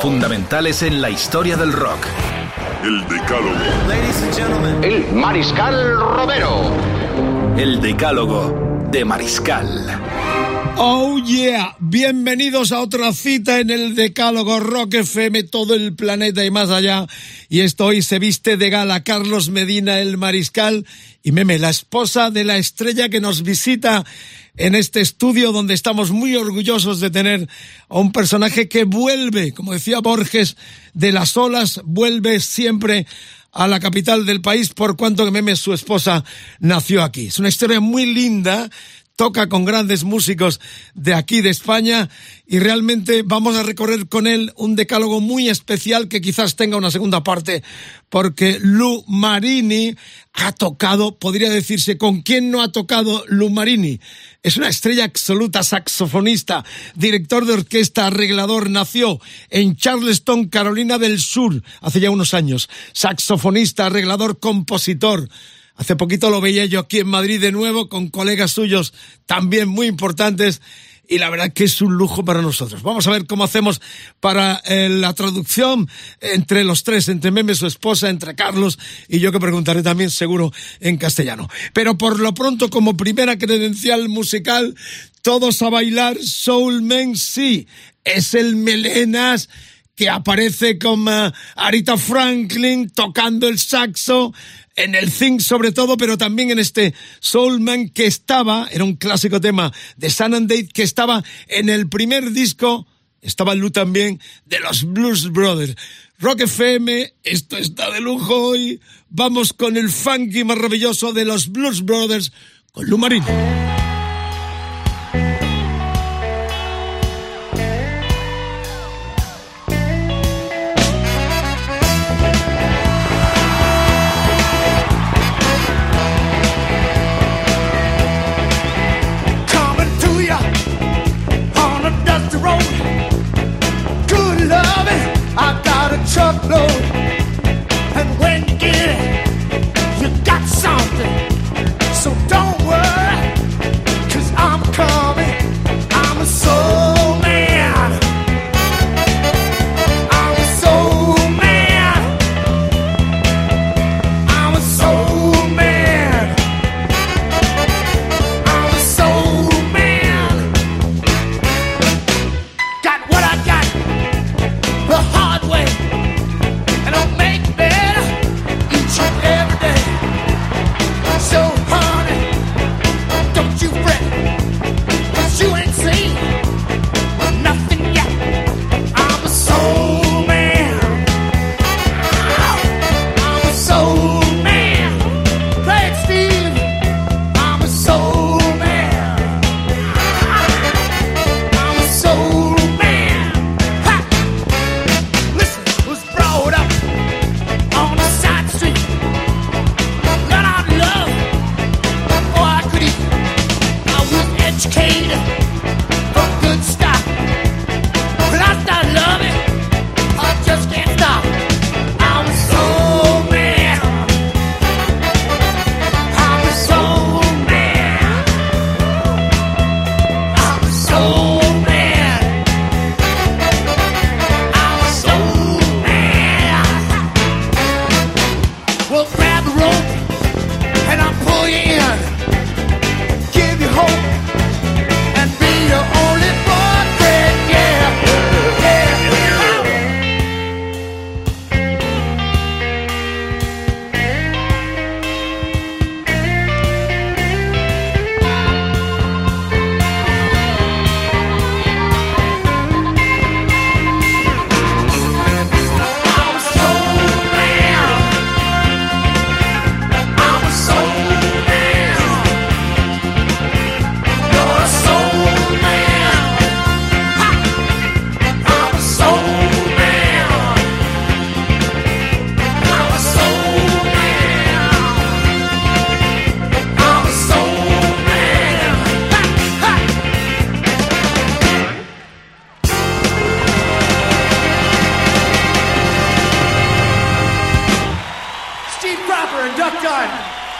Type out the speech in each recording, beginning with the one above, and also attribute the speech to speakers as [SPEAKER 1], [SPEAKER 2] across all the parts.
[SPEAKER 1] Fundamentales en la historia del rock.
[SPEAKER 2] El Decálogo.
[SPEAKER 3] El Mariscal Romero.
[SPEAKER 1] El decálogo de Mariscal.
[SPEAKER 4] Oh yeah, bienvenidos a otra cita en el Decálogo Rock FM, todo el planeta y más allá. Y esto hoy se viste de gala Carlos Medina, el mariscal, y Meme, la esposa de la estrella que nos visita en este estudio donde estamos muy orgullosos de tener a un personaje que vuelve, como decía Borges, de las olas, vuelve siempre a la capital del país por cuanto que Meme, su esposa, nació aquí. Es una historia muy linda toca con grandes músicos de aquí de España y realmente vamos a recorrer con él un decálogo muy especial que quizás tenga una segunda parte porque Lu Marini ha tocado, podría decirse, ¿con quién no ha tocado Lu Marini? Es una estrella absoluta, saxofonista, director de orquesta, arreglador, nació en Charleston, Carolina del Sur, hace ya unos años. Saxofonista, arreglador, compositor. Hace poquito lo veía yo aquí en Madrid de nuevo con colegas suyos también muy importantes y la verdad que es un lujo para nosotros. Vamos a ver cómo hacemos para eh, la traducción entre los tres, entre Meme, su esposa, entre Carlos y yo que preguntaré también seguro en castellano. Pero por lo pronto, como primera credencial musical, todos a bailar Soul Men sí. Es el Melenas que aparece con uh, Arita Franklin tocando el saxo, en el Think sobre todo, pero también en este Soulman que estaba, era un clásico tema de Sun and Date, que estaba en el primer disco, estaba Lu también, de los Blues Brothers. Rock FM, esto está de lujo hoy, vamos con el funky maravilloso de los Blues Brothers, con Lu Marini.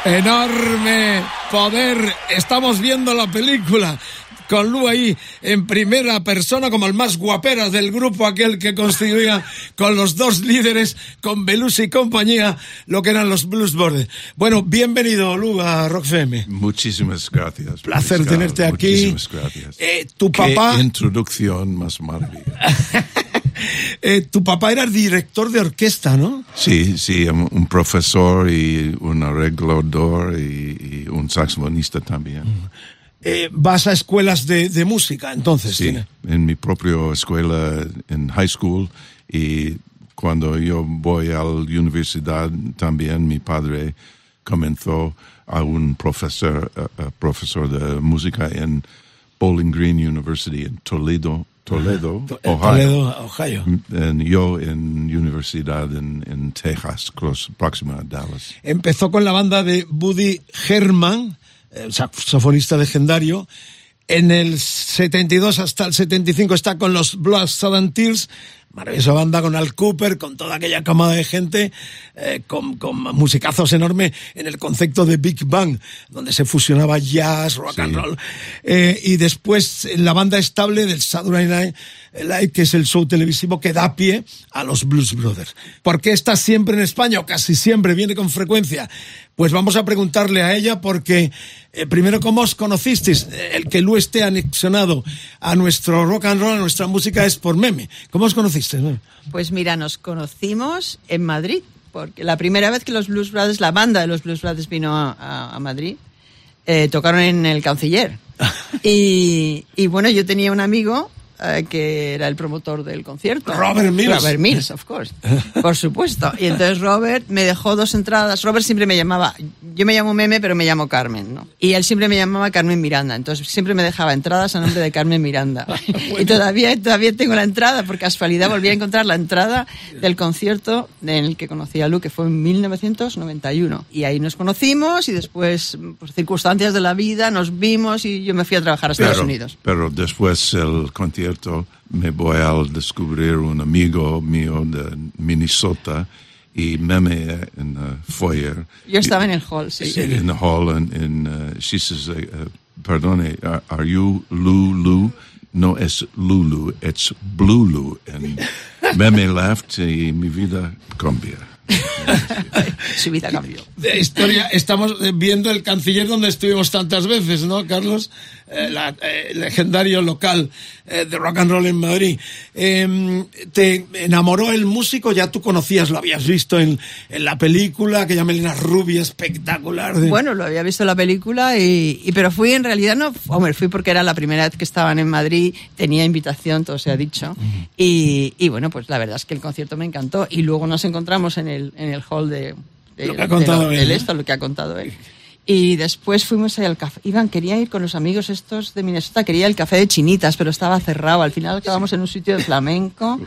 [SPEAKER 4] Enorme poder. Estamos viendo la película con Lu ahí en primera persona como el más guapera del grupo, aquel que constituía con los dos líderes, con Belushi y compañía, lo que eran los Blues Brothers. Bueno, bienvenido Lu a Rock FM.
[SPEAKER 5] Muchísimas gracias.
[SPEAKER 4] Placer tenerte aquí.
[SPEAKER 5] Muchísimas gracias.
[SPEAKER 4] Eh, tu
[SPEAKER 5] Qué
[SPEAKER 4] papá,
[SPEAKER 5] introducción más maravillosa.
[SPEAKER 4] eh, tu papá era director de orquesta, ¿no?
[SPEAKER 5] Sí, sí, un profesor y un arreglador y, y un saxofonista también.
[SPEAKER 4] Eh, vas a escuelas de, de música, entonces.
[SPEAKER 5] Sí,
[SPEAKER 4] tiene-
[SPEAKER 5] en mi propia escuela en high school y cuando yo voy a la universidad también mi padre comenzó a un profesor, profesor de música en Bowling Green University en Toledo, Toledo,
[SPEAKER 4] To-
[SPEAKER 5] Ohio.
[SPEAKER 4] Toledo, Ohio.
[SPEAKER 5] En- yo en universidad en, en Texas, close, próxima a Dallas.
[SPEAKER 4] Empezó con la banda de Buddy Herman, el saxofonista legendario. En el 72 hasta el 75 está con los Blood, and Tears, maravillosa banda con Al Cooper, con toda aquella camada de gente, eh, con, con musicazos enormes en el concepto de Big Bang, donde se fusionaba jazz, rock and roll. Eh, y después la banda estable del Saturday Night Live, que es el show televisivo que da pie a los Blues Brothers. ¿Por qué está siempre en España o casi siempre viene con frecuencia? Pues vamos a preguntarle a ella porque, eh, primero, ¿cómo os conocisteis? El que Lu esté anexionado a nuestro rock and roll, a nuestra música, es por meme. ¿Cómo os conocisteis?
[SPEAKER 6] Pues mira, nos conocimos en Madrid, porque la primera vez que los Blues Brothers, la banda de los Blues Brothers vino a, a- a Madrid, eh, tocaron en el Canciller. y, y bueno, yo tenía un amigo eh, que era el promotor del concierto.
[SPEAKER 4] Robert Mills.
[SPEAKER 6] Robert Mills, of course. Por supuesto. Y entonces Robert me dejó dos entradas. Robert siempre me llamaba, yo me llamo Meme, pero me llamo Carmen, ¿no? Y él siempre me llamaba Carmen Miranda. Entonces siempre me dejaba entradas a nombre de Carmen Miranda. y todavía, todavía tengo la entrada, por casualidad volví a encontrar la entrada del concierto en el que conocí a Lu, que fue en 1991. Y ahí nos conocimos y después, por circunstancias de la vida, nos vimos y yo me fui a trabajar a Estados
[SPEAKER 5] pero,
[SPEAKER 6] Unidos.
[SPEAKER 5] pero después del concierto me voy a descubrir un amigo mío de Minnesota y meme en el foyer.
[SPEAKER 6] Yo estaba en el hall, sí.
[SPEAKER 5] in the hall and, and uh, she says, uh, uh, perdone, are, are you Lulu? No, es Lulu, it's Blulu. And meme laughed y mi vida cambia.
[SPEAKER 6] Su vida cambió.
[SPEAKER 4] de historia, estamos viendo el canciller donde estuvimos tantas veces, ¿no, Carlos? Eh, la, eh, legendario local eh, de rock and roll en Madrid. Eh, ¿Te enamoró el músico? Ya tú conocías, lo habías visto en, en la película, aquella melena rubia espectacular. De...
[SPEAKER 6] Bueno, lo había visto en la película, y, y- pero fui en realidad, no, hombre, fui porque era la primera vez que estaban en Madrid, tenía invitación, todo se ha dicho, y, y bueno, pues la verdad es que el concierto me encantó, y luego nos encontramos en el, en el hall de, de-
[SPEAKER 4] Lo que ha
[SPEAKER 6] de
[SPEAKER 4] contado él,
[SPEAKER 6] del
[SPEAKER 4] ¿no?
[SPEAKER 6] esto, lo que ha contado él. Y después fuimos ahí al café. Iván quería ir con los amigos estos de Minnesota, quería el café de chinitas, pero estaba cerrado. Al final acabamos en un sitio de flamenco.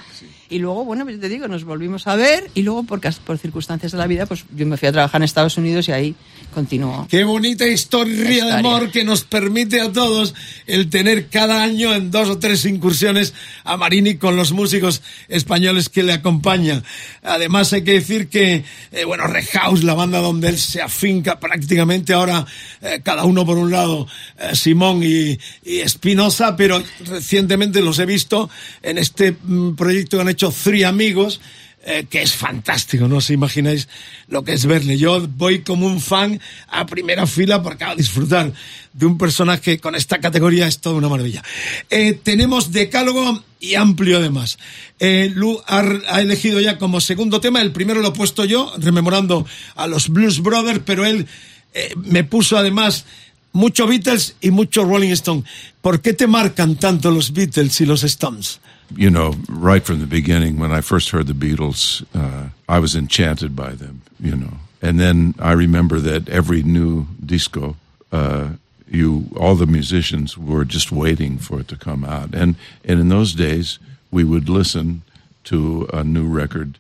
[SPEAKER 6] Y luego, bueno, pues te digo, nos volvimos a ver y luego, por, por circunstancias de la vida, pues yo me fui a trabajar en Estados Unidos y ahí continuó.
[SPEAKER 4] Qué bonita historia de
[SPEAKER 6] Historia.
[SPEAKER 4] amor que nos permite a todos el tener cada año en dos o tres incursiones a Marini con los músicos españoles que le acompañan. Además hay que decir que, eh, bueno, Rehouse, la banda donde él se afinca prácticamente ahora, eh, cada uno por un lado, eh, Simón y, y Espinosa, pero recientemente los he visto en este mm, proyecto que han hecho Three Amigos, eh, que es fantástico, no os imagináis lo que es verle. Yo voy como un fan a primera fila porque a disfrutar de un personaje con esta categoría es toda una maravilla. Eh, tenemos decálogo y amplio además. Eh, Lu ha, ha elegido ya como segundo tema, el primero lo he puesto yo, rememorando a los Blues Brothers, pero él eh, me puso además mucho Beatles y mucho Rolling Stone. ¿Por qué te marcan tanto los Beatles y los Stones?
[SPEAKER 5] You know, right from the beginning, when I first heard the Beatles, uh, I was enchanted by them, you know. And then I remember that every new disco, uh, you, all the musicians were just waiting for it to come out. And, and in those days, we would listen to a new record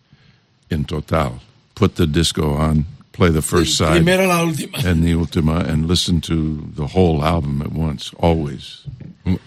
[SPEAKER 5] in total, put the disco on, play the first side. And the Ultima and listen to the whole album at once, always.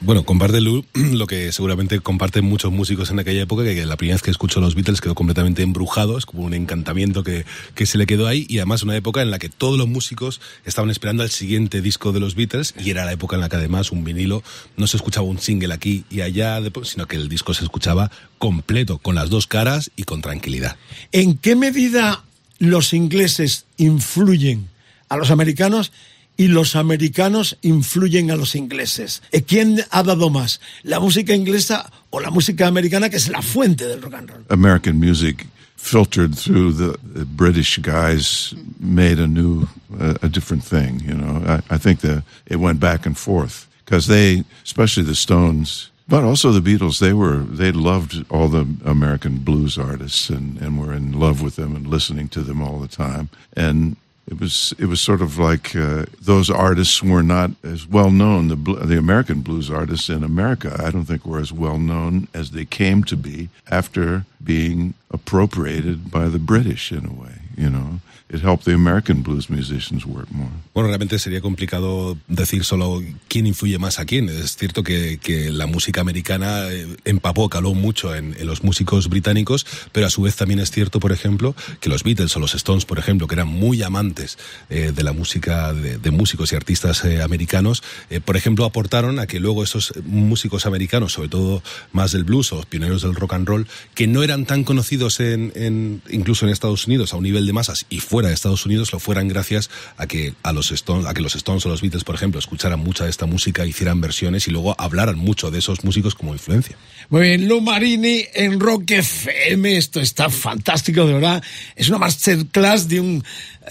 [SPEAKER 7] Bueno, con Bardelou lo que seguramente comparten muchos músicos en aquella época, que la primera vez que escuchó los Beatles quedó completamente embrujado, es como un encantamiento que, que se le quedó ahí, y además una época en la que todos los músicos estaban esperando al siguiente disco de los Beatles, y era la época en la que además un vinilo no se escuchaba un single aquí y allá, sino que el disco se escuchaba completo, con las dos caras y con tranquilidad.
[SPEAKER 4] ¿En qué medida los ingleses influyen a los americanos y los americanos influyen a los ingleses. ¿Quién ha dado más? ¿La música inglesa o la música americana, que es la fuente del rock and roll?
[SPEAKER 5] American music filtered through the, British guys made a new, uh, a different thing. You know, I, I think that it went back and forth because they, especially the Stones, but also the Beatles, they were they loved all the American blues artists and, and were in love with them and listening to them all the time. And it was it was sort of like uh, those artists were not as well known. The the American blues artists in America, I don't think, were as well known as they came to be after being appropriated by the British in a way. You know, it helped the American blues musicians work more.
[SPEAKER 7] Bueno, realmente sería complicado decir solo quién influye más a quién. Es cierto que, que la música americana eh, empapó, caló mucho en, en, los músicos británicos, pero a su vez también es cierto, por ejemplo, que los Beatles o los Stones, por ejemplo, que eran muy amantes eh, de la música de, de, músicos y artistas eh, americanos, eh, por ejemplo, aportaron a que luego esos músicos americanos, sobre todo más del blues o pioneros del rock and roll, que no eran tan conocidos en, en incluso en Estados Unidos a un nivel de masas y fuera de Estados Unidos, lo fueran gracias a que a los Stones, a que los Stones o los Beatles, por ejemplo, escucharan mucha de esta música, hicieran versiones y luego hablaran mucho de esos músicos como influencia.
[SPEAKER 4] Muy bien, Lu Marini en Rock FM, esto está fantástico, de verdad. Es una masterclass de un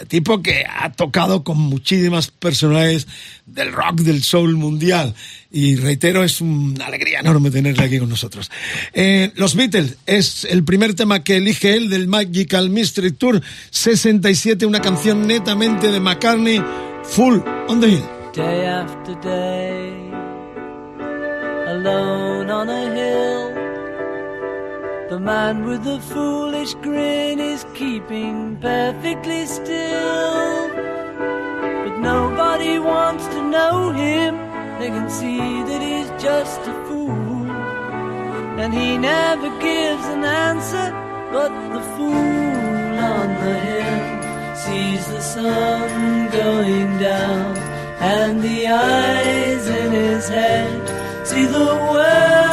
[SPEAKER 4] tipo que ha tocado con muchísimas personalidades del rock, del soul mundial. Y reitero, es una alegría enorme tenerle aquí con nosotros. Eh, los Beatles es el primer tema que elige él del Magical Mystery Tour 67, una canción netamente de McCartney, Full on the Hill.
[SPEAKER 8] Day after day, alone on a hill. The man with the foolish grin is keeping perfectly still. But nobody wants to know him. They can see that he's just a fool. And he never gives an answer, but the fool on the hill sees the sun going down. And the eyes in his head see the world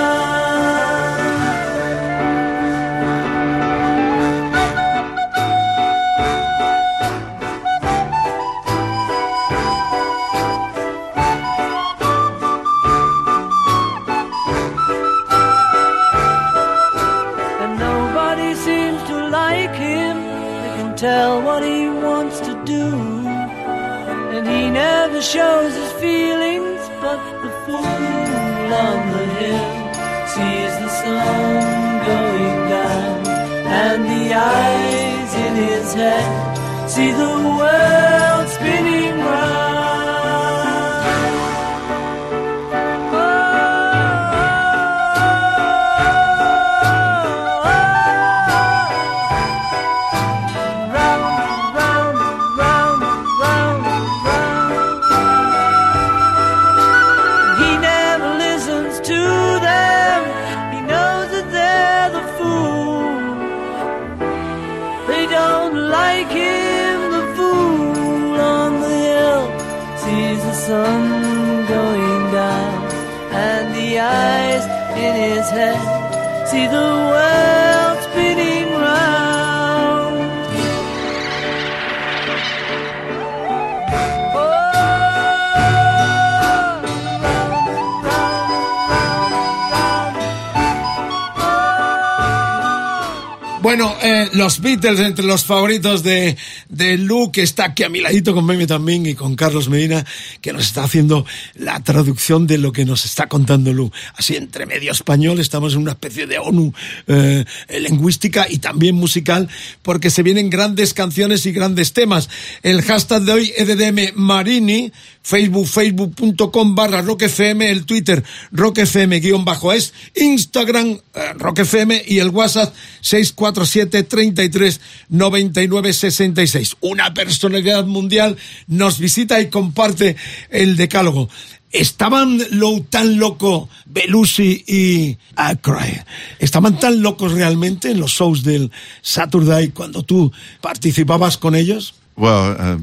[SPEAKER 8] Shows his feelings, but the fool on the hill sees the sun going down, and the eyes in his head see the world see the
[SPEAKER 4] Bueno, eh, los Beatles entre los favoritos de, de Lu, que está aquí a mi ladito con Meme también y con Carlos Medina, que nos está haciendo la traducción de lo que nos está contando Lu. Así entre medio español, estamos en una especie de ONU eh, lingüística y también musical, porque se vienen grandes canciones y grandes temas. El hashtag de hoy, EDDM Marini, Facebook, facebook.com barra roquefm, el Twitter roquefm guion bajo es, Instagram eh, roquefm y el WhatsApp 647 33 99 66. Una personalidad mundial nos visita y comparte el decálogo. ¿Estaban lo, tan loco Belushi y Aykroyd? ¿Estaban tan locos realmente en los shows del Saturday cuando tú participabas con ellos?
[SPEAKER 5] Well, uh,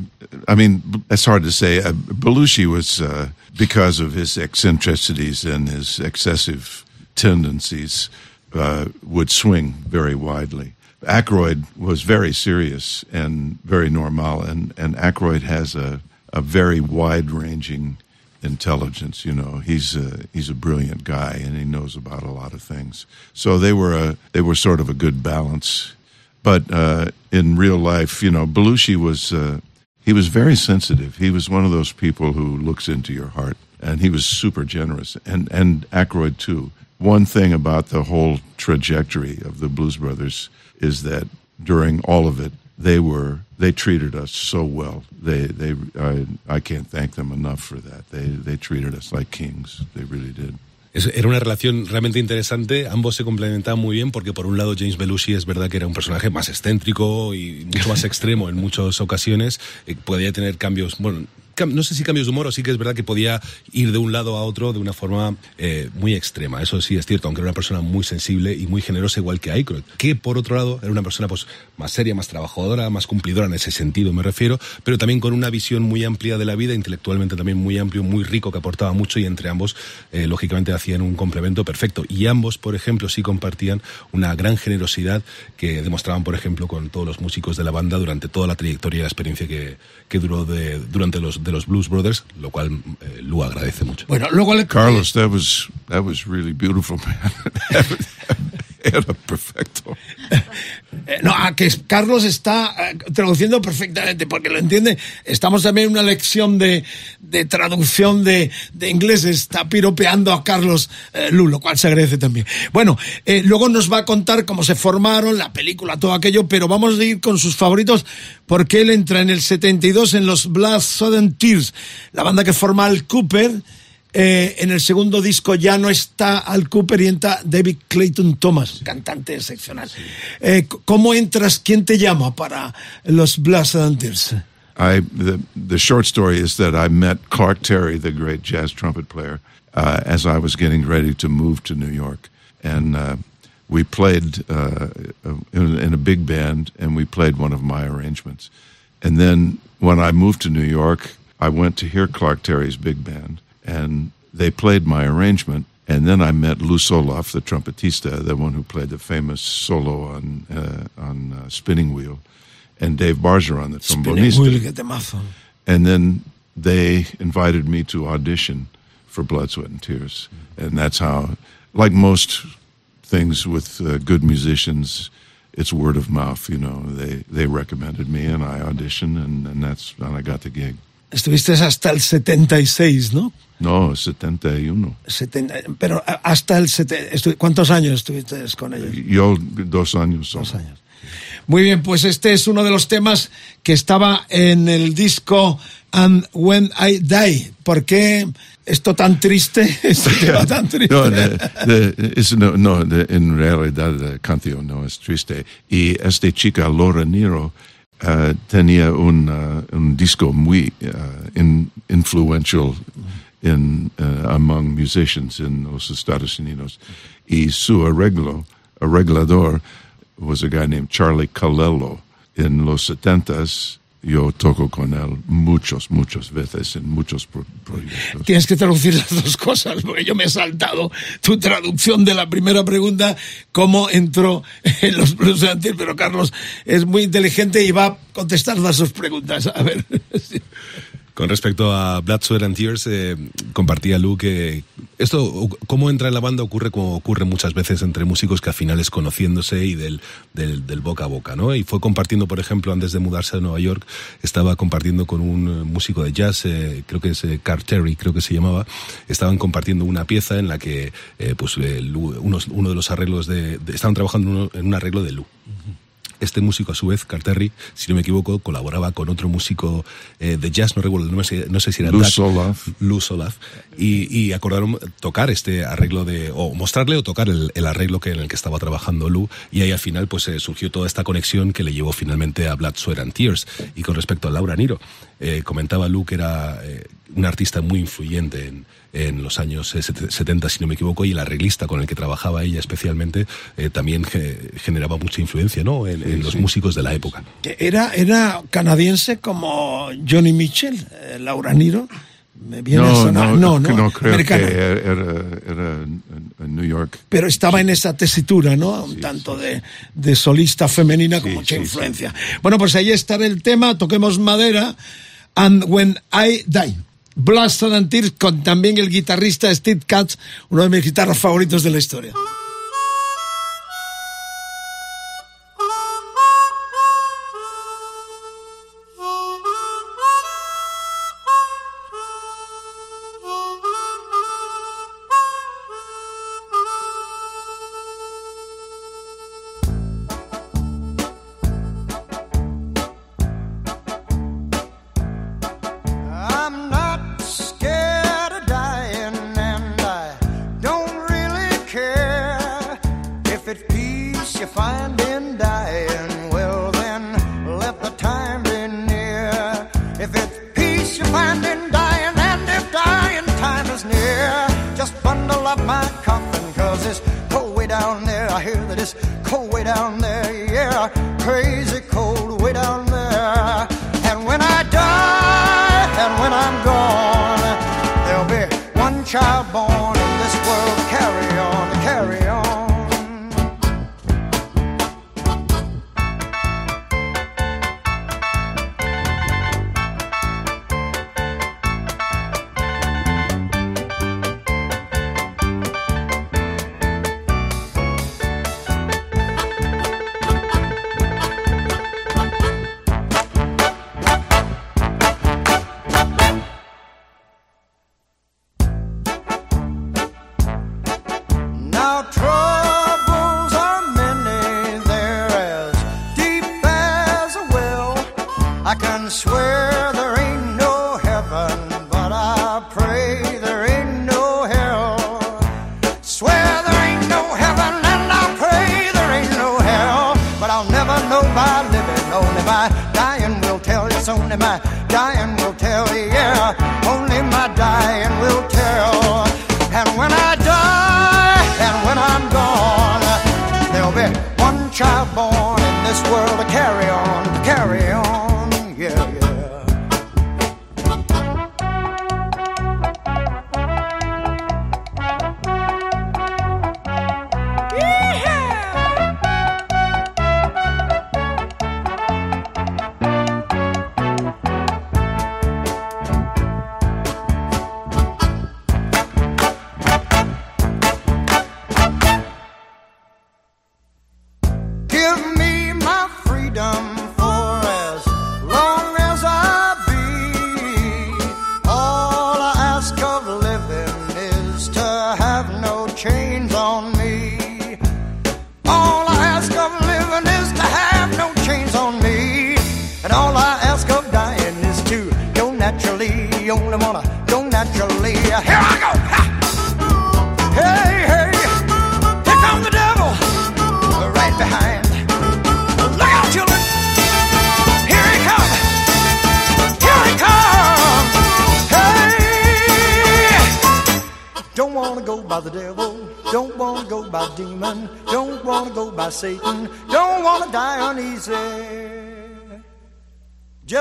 [SPEAKER 5] I mean, it's hard to say. Uh, Belushi was, uh, because of his eccentricities and his excessive tendencies, uh, would swing very widely. Aykroyd was very serious and very normal, and, and Aykroyd has a, a very wide ranging intelligence. You know, he's a, he's a brilliant guy, and he knows about a lot of things. So they were a they were sort of a good balance. But uh, in real life, you know, Belushi was uh, he was very sensitive. He was one of those people who looks into your heart, and he was super generous. And and Aykroyd too. One thing about the whole trajectory of the Blues Brothers is that during all of it, they were they treated us so well. They they I, I can't thank them enough for that. They they treated us like kings. They really did.
[SPEAKER 7] Era una relación realmente interesante, ambos se complementaban muy bien porque por un lado James Belushi es verdad que era un personaje más excéntrico y mucho más extremo en muchas ocasiones, eh, podía tener cambios, bueno, no sé si cambios de humor o sí que es verdad que podía ir de un lado a otro de una forma eh, muy extrema. Eso sí es cierto, aunque era una persona muy sensible y muy generosa, igual que Aykroyd, que por otro lado era una persona pues, más seria, más trabajadora, más cumplidora en ese sentido, me refiero, pero también con una visión muy amplia de la vida, intelectualmente también muy amplio, muy rico, que aportaba mucho y entre ambos, eh, lógicamente, hacían un complemento perfecto. Y ambos, por ejemplo, sí compartían una gran generosidad que demostraban, por ejemplo, con todos los músicos de la banda durante toda la trayectoria y la experiencia que, que duró de, durante los de los Blues Brothers, lo cual eh, Lu agradece mucho.
[SPEAKER 4] Bueno, luego le...
[SPEAKER 5] Carlos, that was that was really beautiful, man. Era perfecto.
[SPEAKER 4] Eh, no, a que Carlos está eh, traduciendo perfectamente, porque lo entiende. Estamos también en una lección de, de traducción de, de, inglés. Está piropeando a Carlos eh, Lu, lo cual se agradece también. Bueno, eh, luego nos va a contar cómo se formaron, la película, todo aquello, pero vamos a ir con sus favoritos, porque él entra en el 72 en los Blood, Sudden Tears, la banda que forma Al Cooper. Eh, en el segundo disco ya no está Al Cooper y entra David Clayton Thomas, cantante excepcional. Eh, ¿Cómo entras? ¿Quién te llama para los Blast Tears?
[SPEAKER 5] I the the short story is that I met Clark Terry, the great jazz trumpet player, uh, as I was getting ready to move to New York, and uh, we played uh, in, in a big band, and we played one of my arrangements. And then when I moved to New York, I went to hear Clark Terry's big band and they played my arrangement. And then I met Lou Soloff, the trumpetista, the one who played the famous solo on uh, on uh, Spinning Wheel, and Dave Bargeron, the trombonista. And then they invited me to audition for Blood, Sweat, and Tears, and that's how, like most things with uh, good musicians, it's word of mouth. You know, they they recommended me, and I auditioned, and, and that's and I got the gig.
[SPEAKER 4] Estuviste hasta el 76, ¿no?
[SPEAKER 5] No, 71.
[SPEAKER 4] Seten, pero hasta el... Seten, ¿Cuántos años estuviste con ellos?
[SPEAKER 5] Yo dos años.
[SPEAKER 4] Dos años. Muy bien, pues este es uno de los temas que estaba en el disco And When I Die. ¿Por qué esto tan triste? Este tema tan triste.
[SPEAKER 5] No, de, de, es, no, no de, en realidad la canción no es triste. Y esta chica, Laura Nero, uh, tenía un, uh, un disco muy uh, in, influential in among musicians in los Estados Unidos. Y su arreglo, arreglador, was a guy named Charlie Calello. In los setentas, yo toco con él muchos, muchas veces en muchos pro proyectos.
[SPEAKER 4] Tienes que traducir las dos cosas, porque yo me he saltado tu traducción de la primera pregunta, cómo entró en los blues antes, pero Carlos es muy inteligente y va a contestar las dos preguntas. A ver.
[SPEAKER 7] Con respecto a Blood, Sweat and Tears, eh, compartía Lu que Esto, cómo entra en la banda, ocurre como ocurre muchas veces entre músicos que al final es conociéndose y del, del, boca a boca, ¿no? Y fue compartiendo, por ejemplo, antes de mudarse a Nueva York, estaba compartiendo con un músico de jazz, eh, creo que es eh, Carl Terry, creo que se llamaba, estaban compartiendo una pieza en la que, eh, pues, uno de los arreglos de, estaban trabajando en un arreglo de Lou. Este músico, a su vez, Carterri, si no me equivoco, colaboraba con otro músico eh, de jazz, no recuerdo, no, sé, no sé si era
[SPEAKER 5] Lou Solaf.
[SPEAKER 7] Lou Solaf. Y, y, acordaron tocar este arreglo de, o mostrarle o tocar el, el, arreglo que, en el que estaba trabajando Lou. Y ahí al final, pues eh, surgió toda esta conexión que le llevó finalmente a Blood, Sweat and Tears. Y con respecto a Laura Niro, eh, comentaba Lou que era eh, un artista muy influyente en, en los años 70, si no me equivoco, y el arreglista con el que trabajaba ella especialmente eh, también ge generaba mucha influencia ¿no? en, en los sí. músicos de la época.
[SPEAKER 9] Era, era canadiense como Johnny Mitchell, eh, Laura Niro. Me viene
[SPEAKER 5] no,
[SPEAKER 9] a sonar.
[SPEAKER 5] No,
[SPEAKER 9] no, no,
[SPEAKER 5] no creo que era, era, en New York.
[SPEAKER 9] Pero estaba en esa tesitura, ¿no? Un tanto de, de, solista femenina con mucha influencia. Bueno, pues ahí está el tema, toquemos madera. And When I Die. Blast and Tears con también el guitarrista Steve Katz, uno de mis guitarras favoritos de la historia.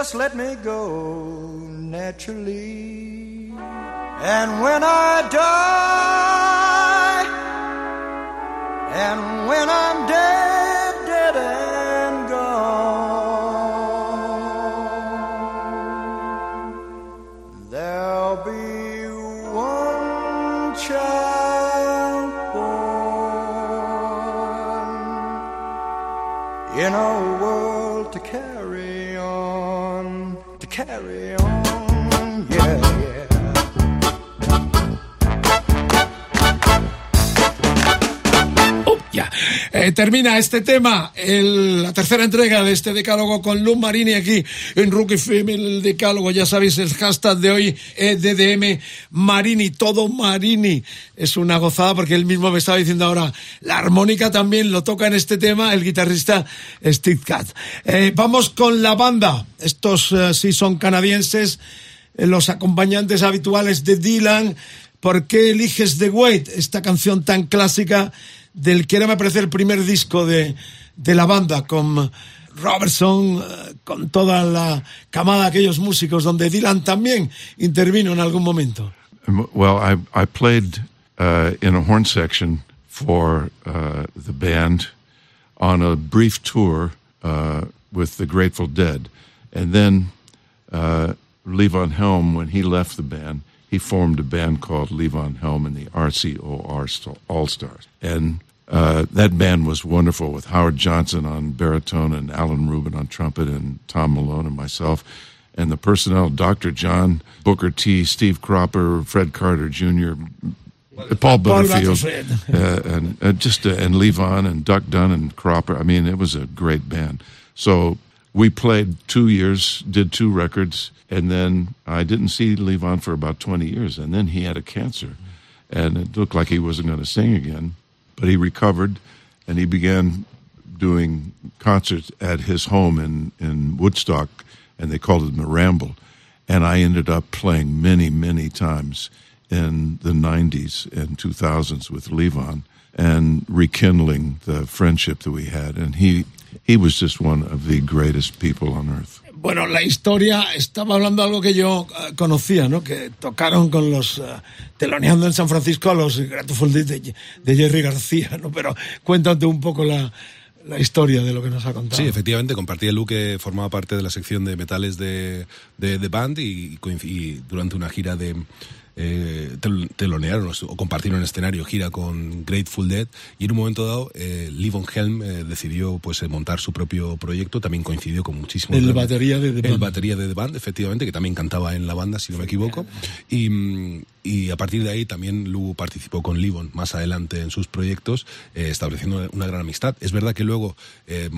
[SPEAKER 10] Just let me
[SPEAKER 11] carry on, yeah,
[SPEAKER 4] Eh, termina este tema, el- la tercera entrega de este decálogo con Luz Marini aquí en Rock FM, el decálogo, ya sabéis, el hashtag de hoy es DDM Marini, todo Marini. Es una gozada porque él mismo me estaba diciendo ahora, la armónica también lo toca en este tema el guitarrista Steve Cat. Eh, vamos con la banda, estos eh, sí son canadienses, los acompañantes habituales de Dylan. ¿Por qué eliges The Wait, esta canción tan clásica del que era, me parece, el primer disco de, de la banda, con Robertson, eh, con toda la camada de aquellos músicos, donde Dylan también intervino en algún momento?
[SPEAKER 5] Well, I I played uh, in a horn section for uh, the band on a brief tour uh, with the Grateful Dead, and then uh, Levon Helm, when he left the band, he formed a band called Levon Helm and the RCOR All Stars, and uh, that band was wonderful with Howard Johnson on baritone and Alan Rubin on trumpet and Tom Malone and myself and the personnel, Dr. John, Booker T, Steve Cropper, Fred Carter Jr., Paul Butterfield, uh, and uh, just uh, and Levon and Duck Dunn and Cropper. I mean, it was a great band. So we played two years, did two records, and then I didn't see Levon for about twenty years, and then he had a cancer, and it looked like he wasn't going to sing again, but he recovered, and he began doing concerts at his home in in Woodstock, and they called it the Ramble, and I ended up playing many many times in the 90s and 2000s with Levon and rekindling the friendship that we had. And he he was just one of the greatest people on earth
[SPEAKER 4] Bueno, la historia, estaba hablando de algo que yo eh, conocía, ¿no? Que tocaron con los, eh, teloneando en San Francisco a los Grateful Dead de, de Jerry García, ¿no? Pero cuéntate un poco la, la historia de lo que nos ha contado.
[SPEAKER 7] Sí, efectivamente, compartía Luke que formaba parte de la sección de metales de, de, de Band y, coinc- y durante una gira de eh, tel- telonearon o compartieron escenario gira con Grateful Dead y en un momento dado eh, Helm eh, decidió pues eh, montar su propio proyecto, también coincidió con muchísimos
[SPEAKER 4] El batería de The
[SPEAKER 7] el
[SPEAKER 4] Band.
[SPEAKER 7] batería de The Band, efectivamente, que también cantaba en la banda, si no me equivoco. Y, mm, y a partir de ahí también Lu participó con Livon más adelante en sus proyectos, eh, estableciendo una gran amistad. Es verdad que luego eh,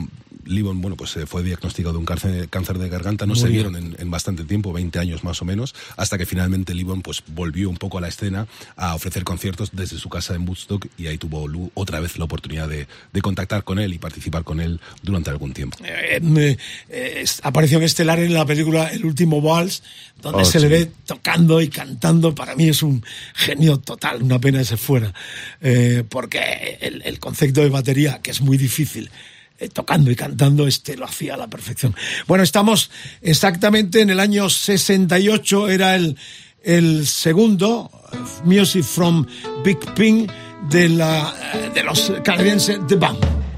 [SPEAKER 7] Livon, bueno, pues eh, fue diagnosticado de un cáncer, cáncer de garganta, no
[SPEAKER 4] Muy
[SPEAKER 7] se
[SPEAKER 4] bien.
[SPEAKER 7] vieron en, en bastante tiempo, 20 años más o menos, hasta que finalmente Livon pues volvió un poco a la escena a ofrecer conciertos desde su casa en Woodstock y ahí tuvo Lu otra vez la oportunidad de, de contactar con él y participar con él durante algún tiempo.
[SPEAKER 4] Eh, eh, eh, aparición estelar en la película El último vals, donde
[SPEAKER 7] Oh,
[SPEAKER 4] se le
[SPEAKER 7] sí.
[SPEAKER 4] ve tocando y cantando. Para mí es un genio total, una pena que se fuera. Eh, porque el, concepto de batería, que es muy difícil, eh, tocando y cantando, este lo hacía a la perfección. Bueno, estamos exactamente en el año 68, era el, el segundo eh, Music from Big Pink de, la, de los canadienses The Band.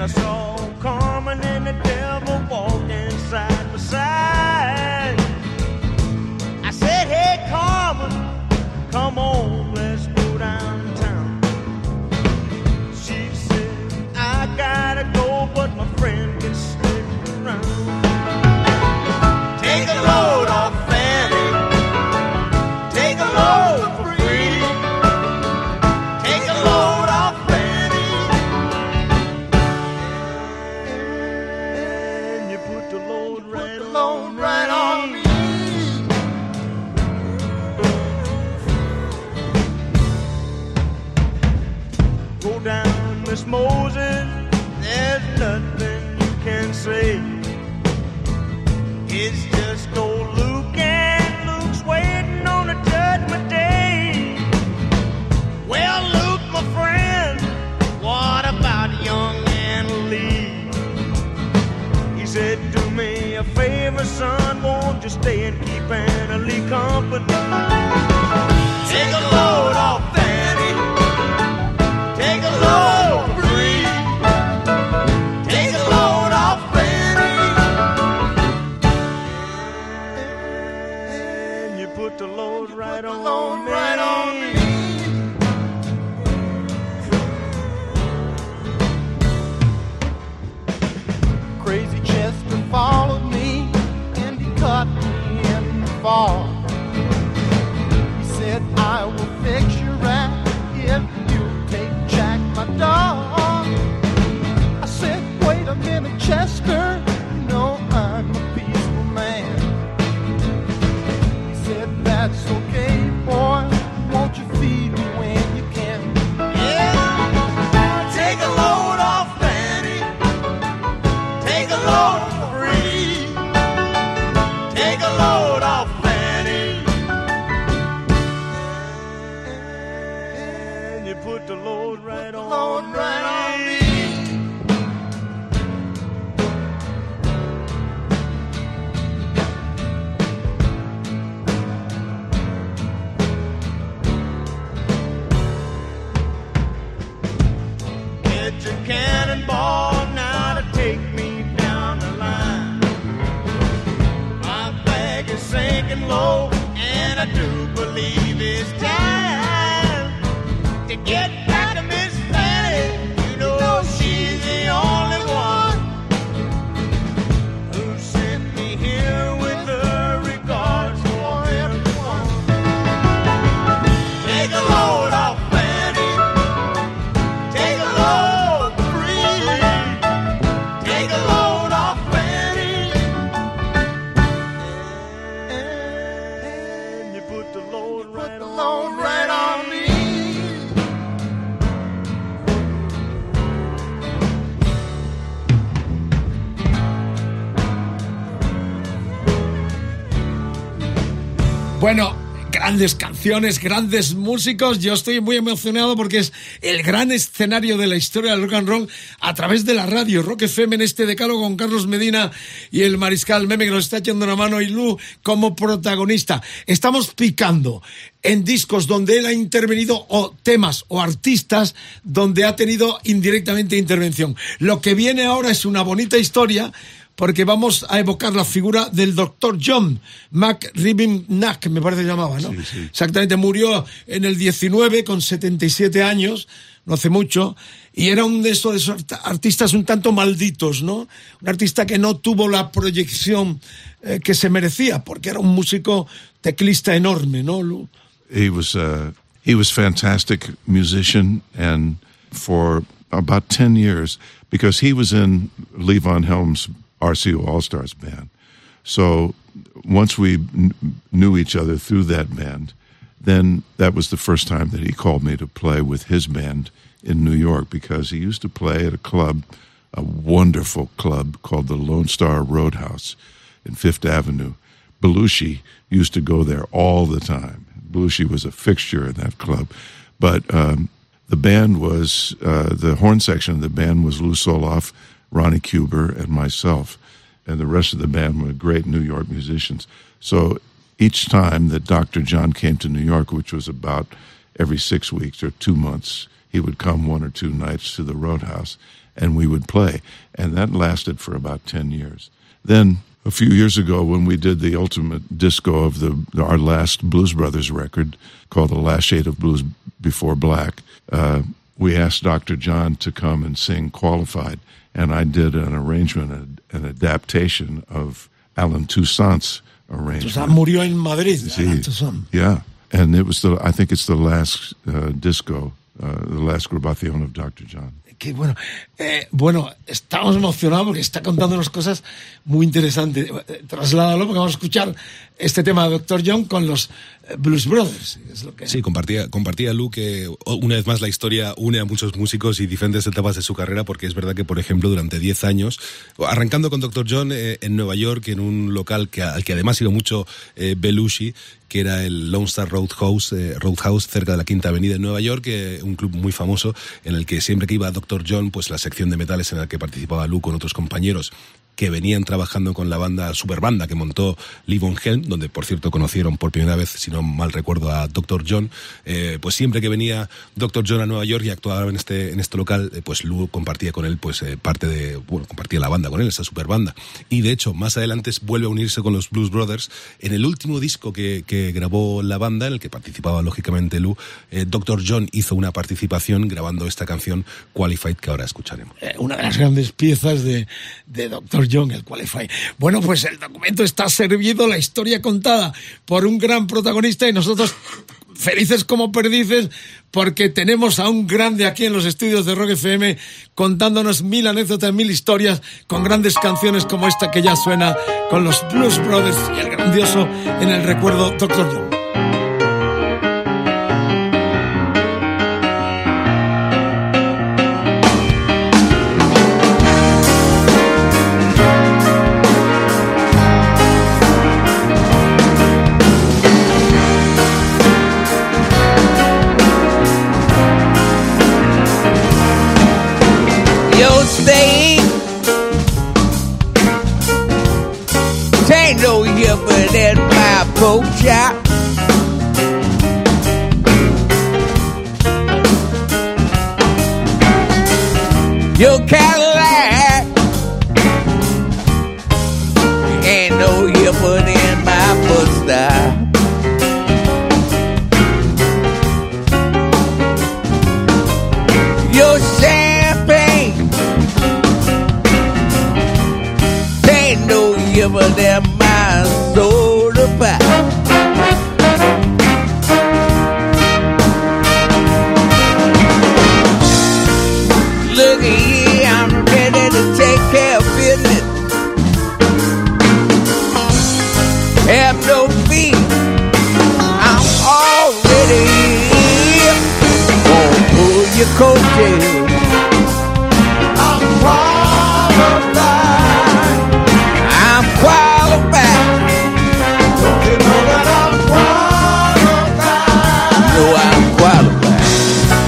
[SPEAKER 11] When I saw Moses, there's nothing you can say. It's just old Luke and Luke's waiting on a judgment day. Well, Luke, my friend, what about young Anna Lee? He said, Do me a favor, son, won't you stay and keep Anna Lee company? And you put the load right on, right on me.
[SPEAKER 4] Bueno, grandes canciones, grandes músicos. Yo estoy muy emocionado porque es el gran escenario de la historia del rock and roll a través de la radio. Rock FM en este decálogo con Carlos Medina y el mariscal Meme que nos está echando una mano y Lu como protagonista. Estamos picando en discos donde él ha intervenido o temas o artistas donde ha tenido indirectamente intervención. Lo que viene ahora es una bonita historia porque vamos a evocar la figura del doctor John McRibin-Nack, me parece que llamaba, ¿no? Exactamente, murió en el 19 con 77 años, no hace mucho, y era uno de esos art- artistas un tanto malditos, ¿no? Un artista que no tuvo la proyección eh, que se merecía, porque era un músico teclista enorme, ¿no? Lu?
[SPEAKER 5] he was uh, he was fantastic musician and for about 10 years because he was in Levon Helm's RCO All Stars band. So once we kn- knew each other through that band, then that was the first time that he called me to play with his band in New York because he used to play at a club, a wonderful club called the Lone Star Roadhouse in Fifth Avenue. Belushi used to go there all the time. Belushi was a fixture in that club. But um, the band was, uh, the horn section of the band was Lou Soloff, Ronnie Cuber, and myself. And the rest of the band were great New York musicians. So each time that Dr. John came to New York, which was about every six weeks or two months, he would come one or two nights to the Roadhouse and we would play. And that lasted for about 10 years. Then a few years ago, when we did the ultimate disco of the our last Blues Brothers record called "The Last Shade of Blues Before Black," uh, we asked Dr. John to come and sing "Qualified," and I did an arrangement, an adaptation of Alan Toussaint's arrangement.
[SPEAKER 4] Toussaint murió en Madrid.
[SPEAKER 5] Sí.
[SPEAKER 4] Alan Toussaint.
[SPEAKER 5] Yeah, and it was the I think it's the last uh, disco, uh, the last grabación of Dr. John.
[SPEAKER 4] qué bueno. Eh, bueno, estamos emocionados porque está contándonos cosas muy interesantes. Eh, Trasládalo porque vamos a escuchar este tema de Dr. John con los eh, Blues Brothers.
[SPEAKER 7] Sí, compartía, compartía Lu que o- una vez más la historia une a muchos músicos y diferentes etapas de su carrera, porque es verdad que, por ejemplo, durante 10 años, arrancando con Dr. John eh, en Nueva York, en un local que, al que además iba mucho eh, Belushi, que era el Lone Star Roadhouse, eh, Roadhouse cerca de la Quinta Avenida en Nueva York, eh, un club muy famoso en el que siempre que iba Dr. John, pues la sección de metales en la que participaba Lu con otros compañeros que venían trabajando con la banda Superbanda que montó Lee Von Helm, donde por cierto conocieron por primera vez, si no mal recuerdo, a Dr. John, eh, pues siempre que venía Dr. John a Nueva York y actuaba en este, en este local, eh, pues Lou compartía con él pues eh, parte de, bueno, compartía la banda con él, esa Superbanda. Y de hecho, más adelante vuelve a unirse con los Blues Brothers. En el último disco que, grabó la banda, en el que participaba lógicamente Lou, Dr. John hizo una participación grabando esta canción Qualified que ahora escucharemos.
[SPEAKER 4] Una de las grandes piezas de, de Dr. John, el Qualify. Bueno, pues el documento está servido, la historia contada por un gran protagonista y nosotros felices como perdices porque tenemos a un grande aquí en los estudios de Rock FM contándonos mil anécdotas, mil historias con grandes canciones como esta que ya suena con los Blues Brothers y el grandioso en el recuerdo Dr. John.
[SPEAKER 12] Pull your coattail. I'm qualified. I'm qualified. Don't you know that I'm qualified? No, I'm qualified.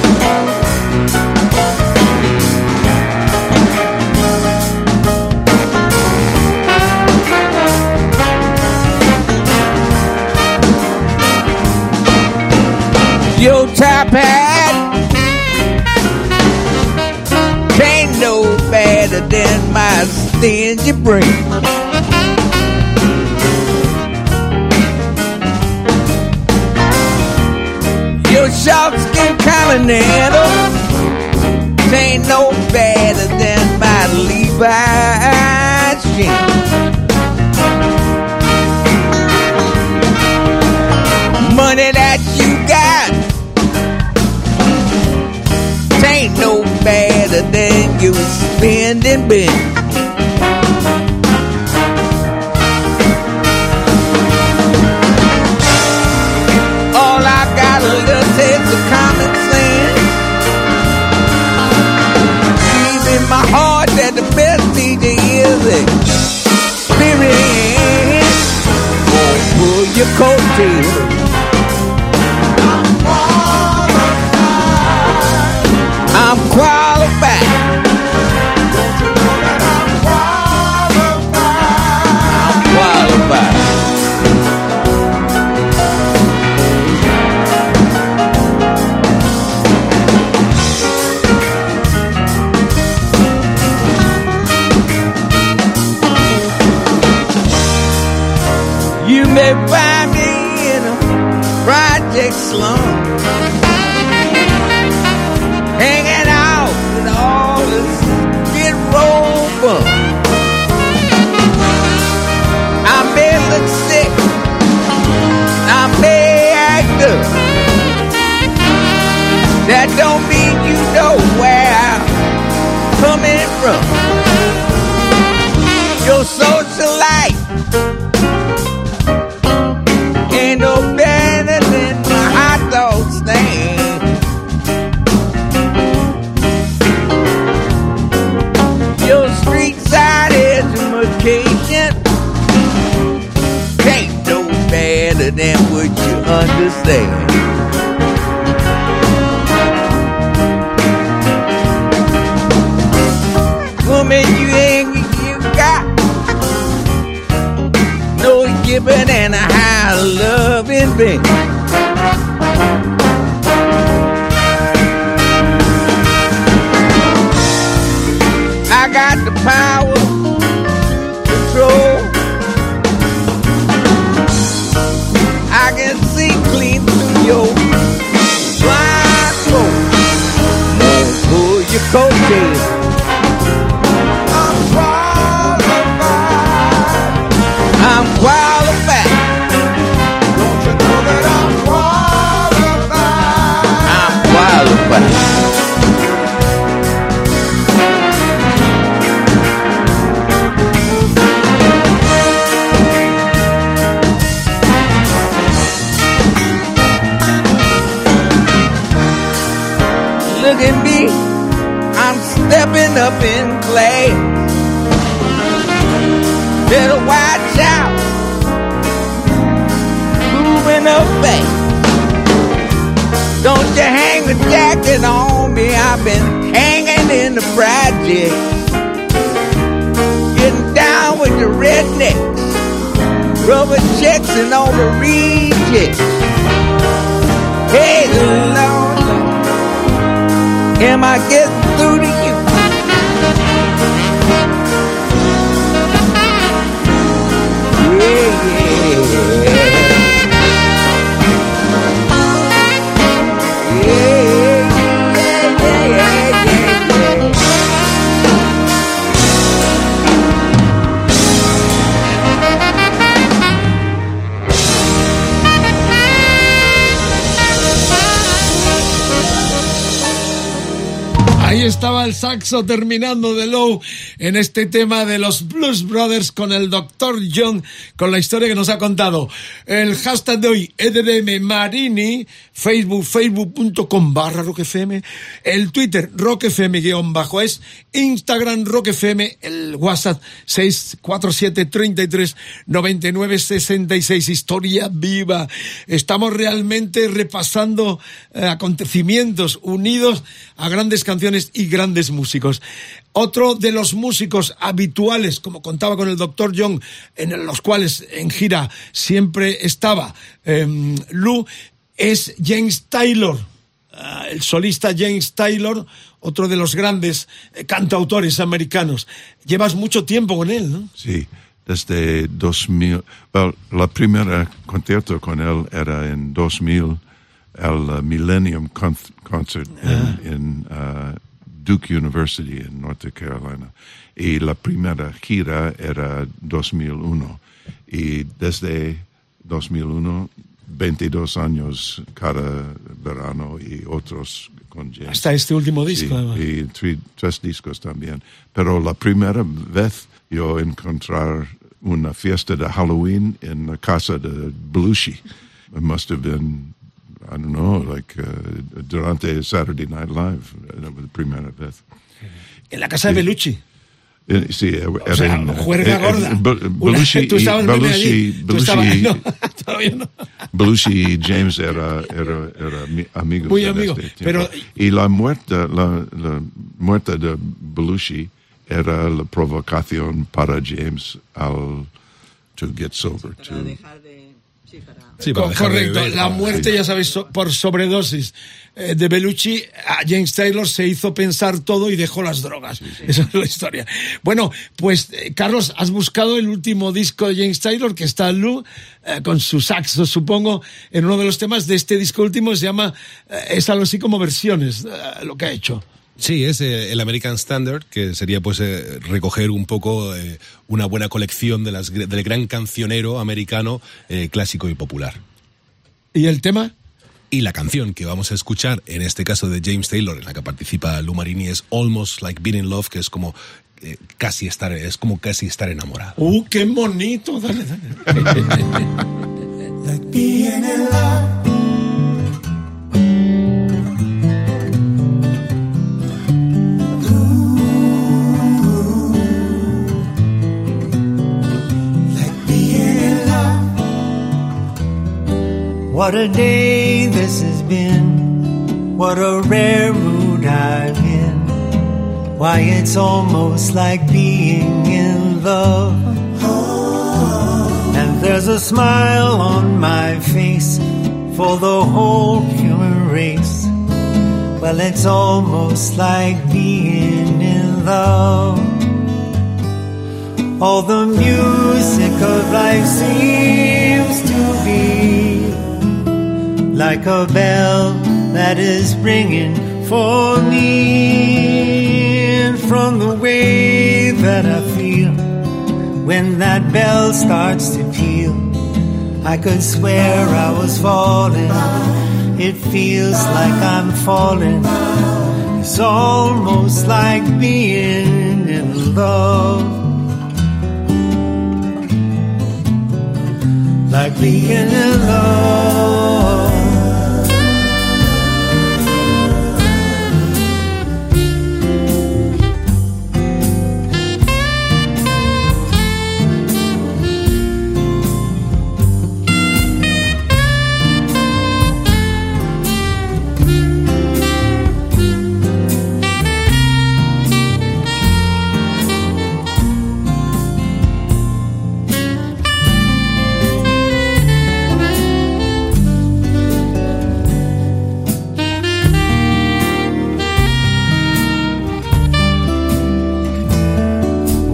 [SPEAKER 12] Understand.
[SPEAKER 4] Terminando de low en este tema de los Blues Brothers con el Dr. John, con la historia que nos ha contado. El hashtag de hoy, EDM Marini, Facebook, facebook.com barra roquefm, el Twitter roquefm guion bajo es, Instagram roquefm, el WhatsApp 647 33 99 66, historia viva. Estamos realmente repasando eh, acontecimientos unidos a grandes canciones y grandes músicos. Otro de los músicos habituales, como contaba con el Dr. John, en los cuales en gira siempre estaba eh, Lou, es James Taylor. Ah, el solista James Taylor, otro de los grandes eh, cantautores americanos. Llevas mucho tiempo con él, ¿no?
[SPEAKER 5] Sí, desde 2000. Well, la primera concierto con él era en 2000, el uh, Millennium Con- Concert
[SPEAKER 4] Ah.
[SPEAKER 5] en, en, uh, Duke University en North Carolina. Y la primera gira era 2001. Y desde 2001, 22 años cada verano y otros con James.
[SPEAKER 4] Hasta este último disco,
[SPEAKER 5] Sí, y tri- tres discos también. Pero la primera vez yo encontrar una fiesta de Halloween en la casa de Belushi. It must have been, I don't know, like uh, durante Saturday Night Live, uh, la primera vez.
[SPEAKER 4] En la casa de Bellucci.
[SPEAKER 5] Eh, Sí, era
[SPEAKER 4] sea,
[SPEAKER 5] en,
[SPEAKER 4] juerga
[SPEAKER 5] eh, eh,
[SPEAKER 4] gorda.
[SPEAKER 5] Be- Belushi
[SPEAKER 4] tú estabas, meme,
[SPEAKER 5] Belushi-
[SPEAKER 4] allí. Tú
[SPEAKER 5] Belushi-
[SPEAKER 4] estabas- no, todavía no.
[SPEAKER 5] Belushi y James era, era, era mi- amigos
[SPEAKER 4] Muy
[SPEAKER 5] en
[SPEAKER 4] amigo,
[SPEAKER 5] este tiempo.
[SPEAKER 4] pero-
[SPEAKER 5] y la muerte, la, la muerte de Belushi era la provocación para James al to get sober. to-
[SPEAKER 7] Sí, para
[SPEAKER 4] Co-
[SPEAKER 7] dejar de
[SPEAKER 4] Correcto,
[SPEAKER 7] beber,
[SPEAKER 4] la muerte,
[SPEAKER 7] sí.
[SPEAKER 4] ya sabéis, so- por sobredosis eh, de Bellucci, a James Taylor se hizo pensar todo y dejó las drogas. Esa es la historia. Bueno, pues, eh, Carlos, has buscado el último disco de James Taylor, que está Lou, eh, con su saxo, supongo, en uno de los temas de este disco último, se llama, eh, es algo así como versiones, eh, lo que ha hecho.
[SPEAKER 7] Sí, es eh, el American Standard, que sería pues eh, recoger un poco eh, una buena colección de las, gr- del gran cancionero americano eh, clásico y popular.
[SPEAKER 4] ¿Y el tema?
[SPEAKER 7] Y la canción que vamos a escuchar, en este caso de James Taylor, en la que participa Lou Marini, es Almost Like Being in Love, que es como eh, casi estar, es como casi estar enamorado.
[SPEAKER 4] ¡Uh, qué bonito! Dale, dale.
[SPEAKER 13] like being in love. What a day this has been. What a rare mood I'm in. Why, it's almost like being in love. And there's a smile on my face for the whole human race. Well, it's almost like being in love. All the music of life seems to be like a bell that is ringing for me. And from the way that I feel when that bell starts to peal, I could swear I was falling. It feels like I'm falling. It's almost like being in love. Like being in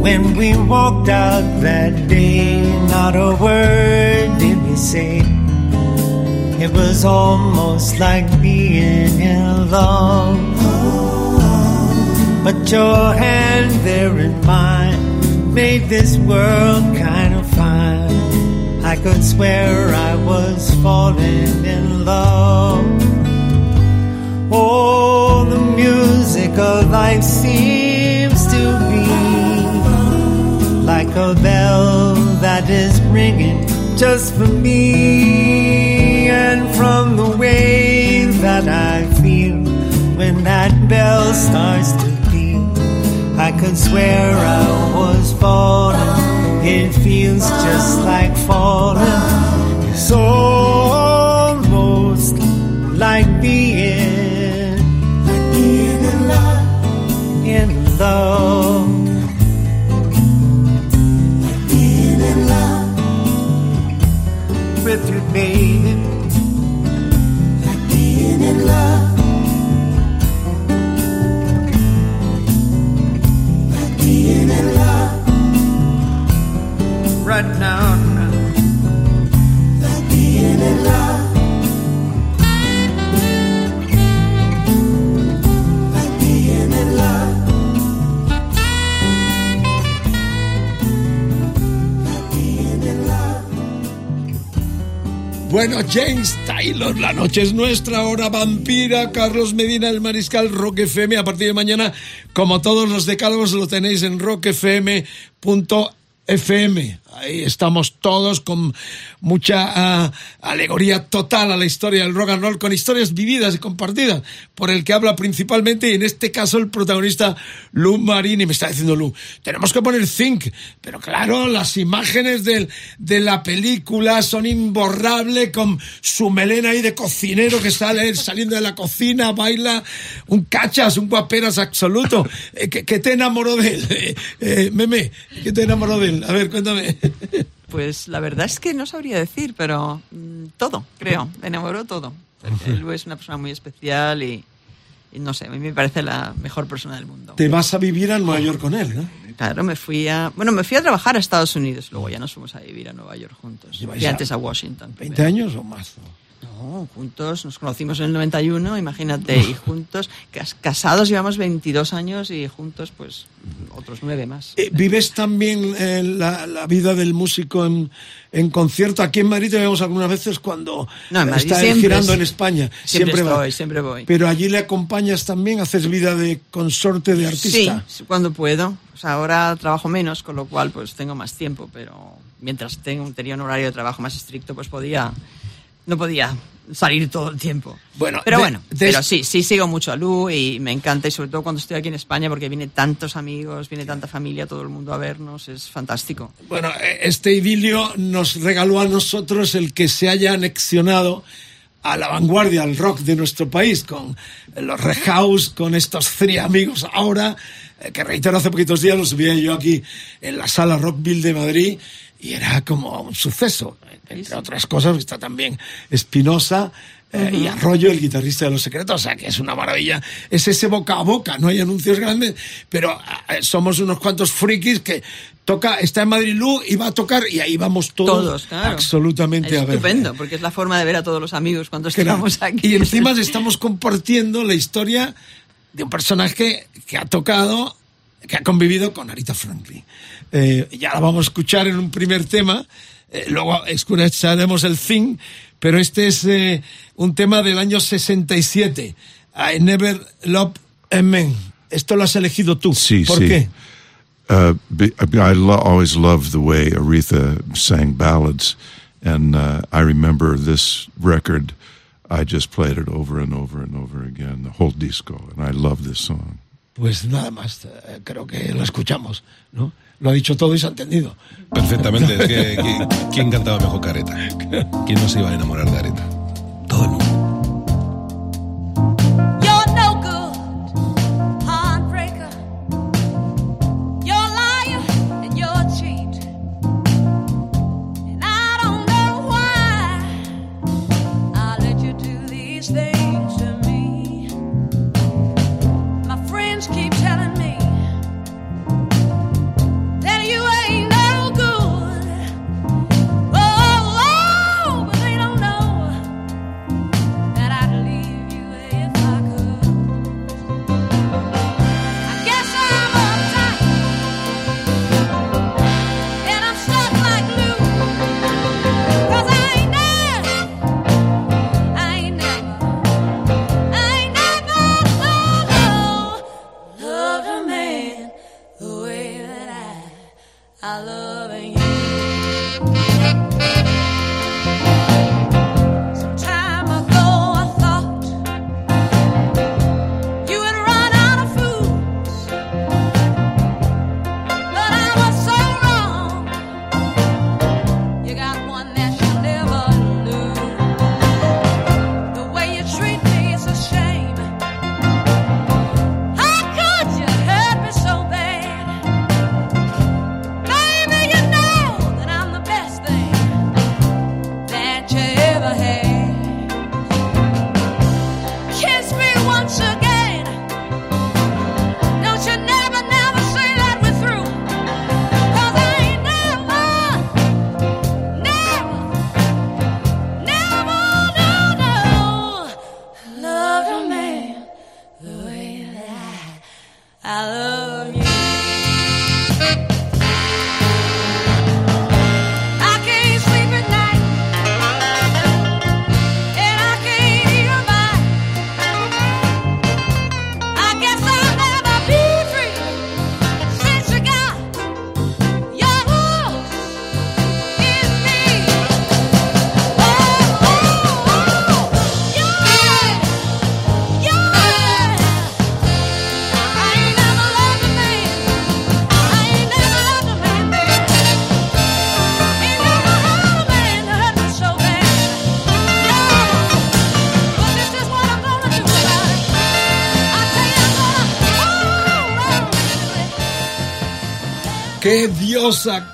[SPEAKER 13] When we walked out that day, not a word did we say. It was almost like being in love. But your hand there in mine made this world kind of fine. I could swear I was falling in love. Oh, the music of life seems a bell that is ringing just for me. And from the way that I feel when that bell starts to peal, I could swear I was falling. It feels just like falling. Almost
[SPEAKER 4] Bueno, James Taylor, la noche es nuestra, hora vampira, Carlos Medina, el Mariscal, Rock FM, a partir de mañana, como todos los decálogos, lo tenéis en rockfm.fm. Ahí estamos todos con mucha ah, alegoría total a la historia del rock and roll, con historias vividas y compartidas, por el que habla principalmente, y en este caso el protagonista Lou Marini. Me está diciendo Lou, tenemos que poner Think, pero claro, las imágenes del, de la película son imborrables, con su melena ahí de cocinero que sale saliendo de la cocina, baila un cachas, un guaperas absoluto. Eh, ¿qué, qué te enamoró de él? Eh, eh, meme, ¿qué te enamoró de él? A ver, cuéntame.
[SPEAKER 6] Pues la verdad es que no sabría decir, pero mm, todo, creo. Me enamoró todo. Porque es una persona muy especial y, y no sé, a mí me parece la mejor persona del mundo.
[SPEAKER 4] Te vas a vivir a Nueva York con él, ¿no?
[SPEAKER 6] Claro, me fui a. Bueno, me fui a trabajar a Estados Unidos, luego ya nos fuimos a vivir a Nueva York juntos.
[SPEAKER 4] ¿Lleváis
[SPEAKER 6] Y antes a Washington.
[SPEAKER 4] ¿20 años o más?
[SPEAKER 6] No, juntos nos conocimos en el 91, imagínate, y juntos, cas- casados llevamos 22 años y juntos pues otros nueve más.
[SPEAKER 4] Eh, ¿Vives también eh, la, la vida del músico en, en concierto? Aquí en Madrid te vemos algunas veces cuando
[SPEAKER 6] No, en Madrid
[SPEAKER 4] está
[SPEAKER 6] siempre
[SPEAKER 4] girando en España.
[SPEAKER 6] Siempre,
[SPEAKER 4] va.
[SPEAKER 6] estoy, siempre voy.
[SPEAKER 4] Pero allí le acompañas también, haces vida de consorte de artista.
[SPEAKER 6] Sí, cuando puedo. O sea, ahora trabajo menos, con lo cual pues tengo más tiempo, pero mientras tengo, tenía un horario de trabajo más estricto, pues podía, no podía salir todo el tiempo.
[SPEAKER 4] Bueno,
[SPEAKER 6] pero
[SPEAKER 4] de-
[SPEAKER 6] bueno,
[SPEAKER 4] de-
[SPEAKER 6] pero sí, sí sigo mucho a Lu y me encanta y sobre todo cuando estoy aquí en España porque viene tantos amigos, viene tanta familia, todo el mundo a vernos, es fantástico.
[SPEAKER 4] Bueno, eh, este idilio nos regaló a nosotros el que se haya anexionado a la vanguardia, al rock de nuestro país, con los Red House, con estos tres amigos ahora, eh, que reitero, hace poquitos días los vi yo aquí en la sala Rockville de Madrid y era como un suceso, entre otras cosas, está también Espinosa. eh, Y Arroyo, el guitarrista de Los Secretos, o sea que es una maravilla. Es ese boca a boca, no hay anuncios grandes, pero eh, somos unos cuantos frikis que toca, está en Madrid Lu y va a tocar y ahí vamos todos,
[SPEAKER 6] Todos, claro.
[SPEAKER 4] absolutamente
[SPEAKER 6] Es
[SPEAKER 4] a ver.
[SPEAKER 6] estupendo, porque es la forma de ver a todos los amigos cuando
[SPEAKER 4] Claro.
[SPEAKER 6] estamos aquí.
[SPEAKER 4] Y encima estamos compartiendo la historia de un personaje que ha tocado, que ha convivido con Arita Franklin. Eh, ya la vamos a escuchar en un primer tema, eh, luego escucharemos el thing, pero este es eh, un tema del año 67, I Never Love a Man. Esto lo has elegido tú.
[SPEAKER 5] Sí,
[SPEAKER 4] ¿Por
[SPEAKER 5] sí.
[SPEAKER 4] qué?
[SPEAKER 5] Uh, be- I lo- always loved the way Aretha sang ballads, and uh, I remember this record. I just played it over and over and over again, the whole disco, and I love this song.
[SPEAKER 4] Pues nada más, eh, creo que lo escuchamos, ¿no? Lo ha dicho todo y se ha entendido.
[SPEAKER 7] Perfectamente. ¿Quién cantaba mejor que Areta? ¿Quién no se iba a enamorar de Areta? Todo el mundo.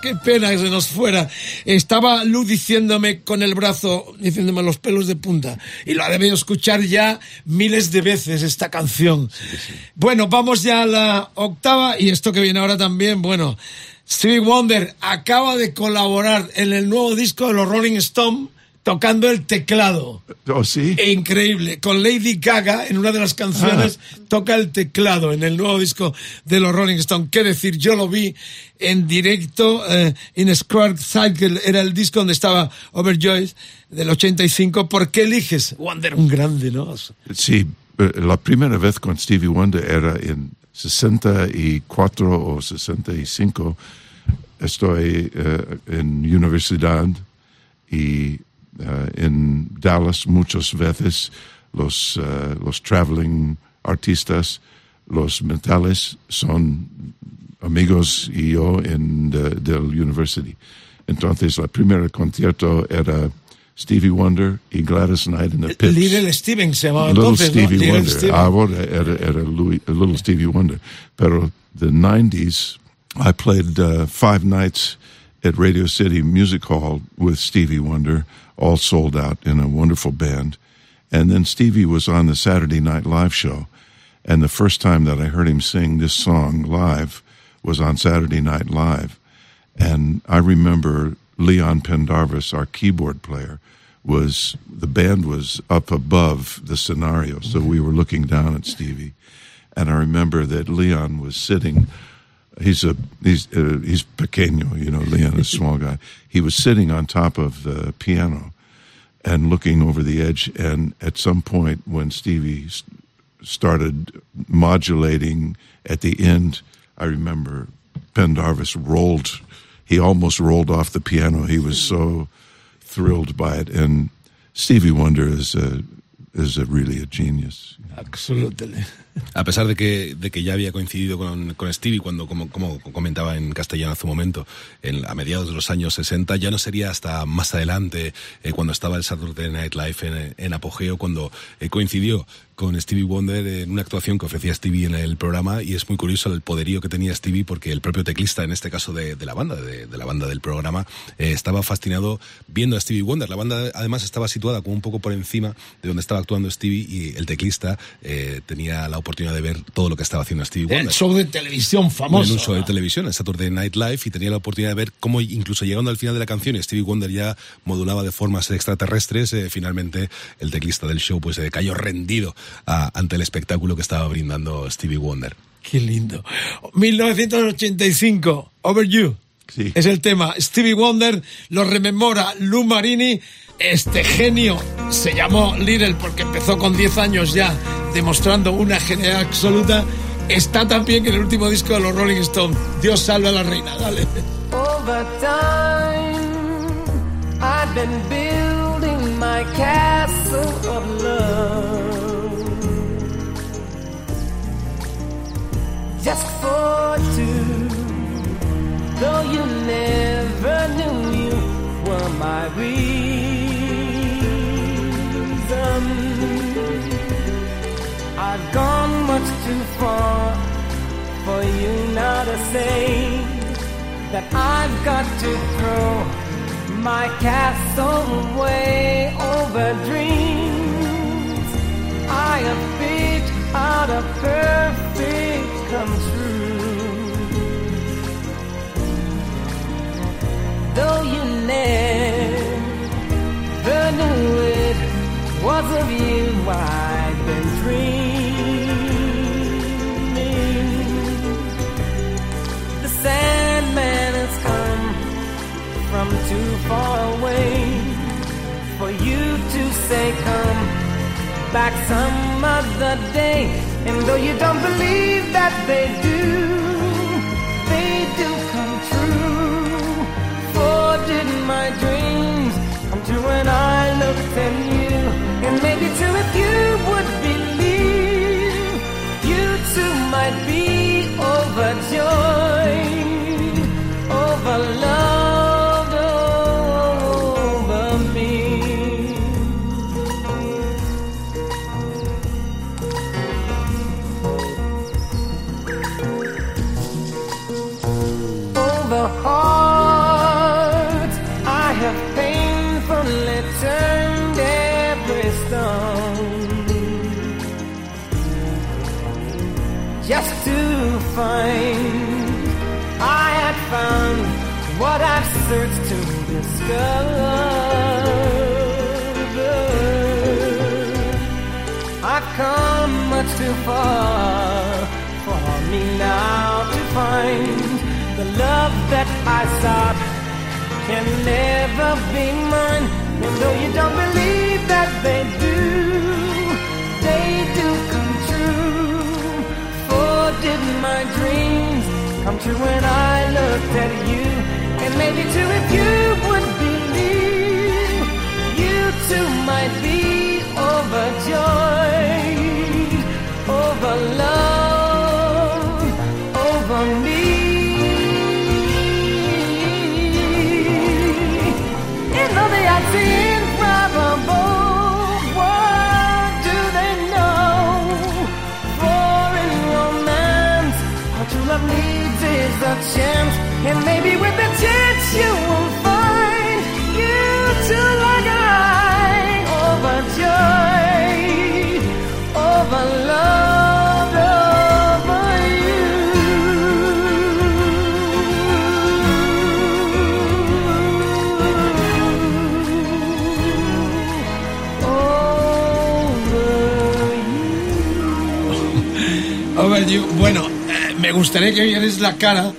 [SPEAKER 4] ¡Qué pena que se nos fuera! Estaba Lu diciéndome con el brazo, diciéndome los pelos de punta. Y lo ha debido escuchar ya miles de veces esta canción. Bueno, vamos ya a la octava y esto que viene ahora también, bueno. Stevie Wonder acaba de colaborar en el nuevo disco de los Rolling Stone tocando el teclado.
[SPEAKER 5] ¿Oh, sí?
[SPEAKER 4] Increíble. Con Lady Gaga, en una de las canciones, toca el teclado en el nuevo disco de los Rolling Stones. ¿Qué decir? Yo lo vi en directo eh, en Square Cycle, era el disco donde estaba Overjoyed del 85. ¿Por qué eliges Wonder? Un grande, ¿no?
[SPEAKER 5] Sí, eh, la primera vez con Stevie Wonder era en 64 o 65. Estoy eh, en universidad y en Dallas muchas veces los, eh, los traveling artistas, los metales son amigos y yo en the, del university. Entonces, el primer concierto era Stevie Wonder y Gladys Knight in the Pips.
[SPEAKER 4] Little Steven se llamaba
[SPEAKER 5] Little
[SPEAKER 4] entonces, ¿no?
[SPEAKER 5] Stevie
[SPEAKER 4] Little
[SPEAKER 5] Wonder.
[SPEAKER 4] Steven.
[SPEAKER 5] Ahora era, era Louis, Little Stevie Wonder. Pero the 90s, I played uh, five nights at Radio City Music Hall with Stevie Wonder, all sold out in a wonderful band. And then Stevie was on the Saturday Night Live show. And the first time that I heard him sing this song live was on Saturday Night Live. And I remember Leon Pendarvis, our keyboard player, was the band was up above the scenario, so we were looking down at Stevie, and I remember that Leon was sitting. He's a he's uh, he's pequeño, you know. Leon a small guy. He was sitting on top of the piano, and looking over the edge. And at some point, when Stevie s- started modulating at the end, I remember Pendarvis rolled. He almost rolled off the piano. He was so thrilled by it. And Stevie Wonder is a is a really a genius.
[SPEAKER 4] Absolutely.
[SPEAKER 7] A pesar de que, de que ya había coincidido con, con Stevie cuando, como, como comentaba en castellano hace un momento, en, a mediados de los años 60, ya no sería hasta más adelante, eh, cuando estaba el Saturday Night Live en, en apogeo, cuando eh, coincidió con Stevie Wonder en una actuación que ofrecía Stevie en el programa y es muy curioso el poderío que tenía Stevie porque el propio teclista, en este caso de, de la banda, de, de la banda del programa, eh, estaba fascinado viendo a Stevie Wonder. La banda además estaba situada como un poco por encima de donde estaba actuando Stevie y el teclista eh, tenía la oportunidad de ver todo lo que estaba haciendo Stevie Wonder.
[SPEAKER 4] El show de televisión famoso.
[SPEAKER 7] En un show de televisión, en Saturday Night Live, y tenía la oportunidad de ver cómo, incluso llegando al final de la canción, Stevie Wonder ya modulaba de formas extraterrestres. eh, finalmente, el teclista del show pues eh, cayó rendido a- ante el espectáculo que estaba brindando Stevie Wonder.
[SPEAKER 4] Qué lindo. 1985, Over You. Es el tema. Stevie Wonder lo rememora Lou Marini. Este genio se llamó Little porque empezó con 10 años ya, demostrando una genialidad absoluta. Está también en el último disco de los Rolling Stones. Dios salve a la reina. Dale.
[SPEAKER 8] Over time, though you never knew you were my reason. I've gone much too far for you now to say that I've got to throw my castle away over dreams. I have picked out a perfect come true. Though you never knew it was of you I've been dreaming. The Sandman has come from too far away for you to say come back some other day. And though you don't believe that they do, For did my dreams come true when I looked at you? And maybe too if you would believe, you too might be overjoyed, overloved find I had found what I've searched to discover. I've come much too far for me now to find the love that I sought can never be mine. And though you don't believe that they do. My dreams come true when I looked at you? And maybe too if you would believe, you too might be overjoyed over love, and maybe with a chance you will find you too like I overjoyed over love, over
[SPEAKER 4] Over You. Bueno, eh, me gustaría que vierais la cara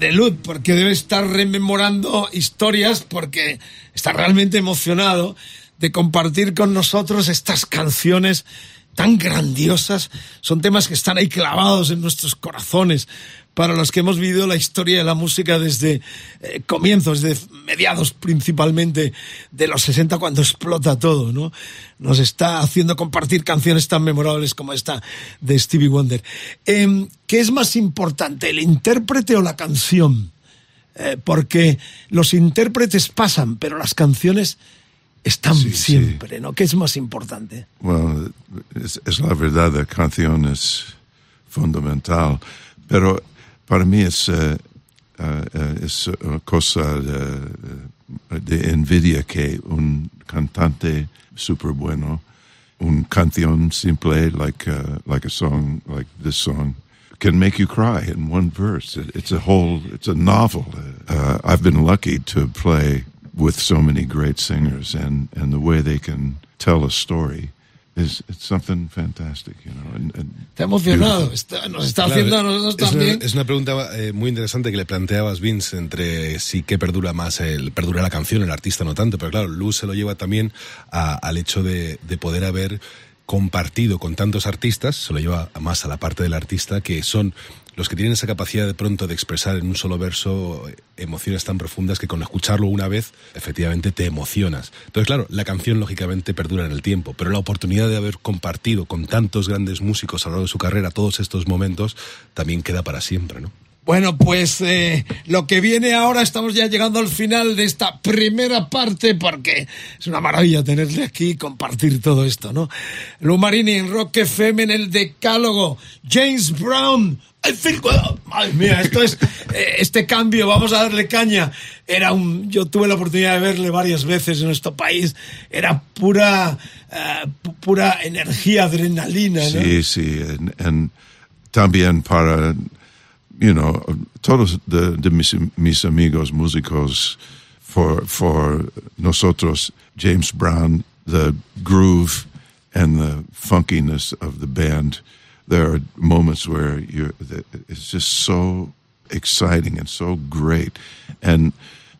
[SPEAKER 4] de Lud, porque debe estar rememorando historias, porque está realmente emocionado de compartir con nosotros estas canciones tan grandiosas. Son temas que están ahí clavados en nuestros corazones para los que hemos vivido la historia de la música desde eh, comienzos, desde mediados principalmente de los 60 cuando explota todo, ¿no? Nos está haciendo compartir canciones tan memorables como esta de Stevie Wonder. Em, ¿Qué es más importante, el intérprete o la canción? Eh, porque los intérpretes pasan, pero las canciones están siempre, ¿no? ¿Qué es más importante?
[SPEAKER 5] Bueno, es, es la verdad, la canción es fundamental, pero para mí es, eh, eh, es cosa de, de envidia que un cantante super bueno, un canción simple like uh, like a song like this song can make you cry in one verse. It, it's a whole, it's a novel. Uh, I've been lucky to play with so many great singers, and and the way they can tell a story is it's something fantastic, you know. And, and
[SPEAKER 4] Está emocionado, está- nos está
[SPEAKER 7] Claro,
[SPEAKER 4] haciendo a nosotros
[SPEAKER 7] es
[SPEAKER 4] también.
[SPEAKER 7] Una, es una pregunta eh, muy interesante que le planteabas, Vince, entre sí que perdura más, el, perdura la canción, el artista no tanto, pero claro, Luz se lo lleva también a- al hecho de, de poder haber compartido con tantos artistas, se lo lleva más a la parte del artista, que son los que tienen esa capacidad de pronto de expresar en un solo verso emociones tan profundas que con escucharlo una vez, efectivamente te emocionas. Entonces, claro, la canción lógicamente perdura en el tiempo, pero la oportunidad de haber compartido con tantos grandes músicos a lo largo de su carrera todos estos momentos también queda para siempre, ¿no?
[SPEAKER 4] Bueno, pues eh, lo que viene ahora, estamos ya llegando al final de esta primera parte, porque es una maravilla tenerle aquí y compartir todo esto, ¿no? Lumarini en Rock FM en el Decálogo, James Brown. Feel good. Madre mía, esto es eh, este cambio, vamos a darle caña. Era un, yo tuve la oportunidad de verle varias veces en nuestro país. Era pura, eh, pu- pura energía, adrenalina, ¿no?
[SPEAKER 5] Sí, sí, también para, you know, todos de, de mis, mis amigos músicos, for, for nosotros, James Brown, the groove and the funkiness of the band, there are moments where you're, it's just so exciting and so great. And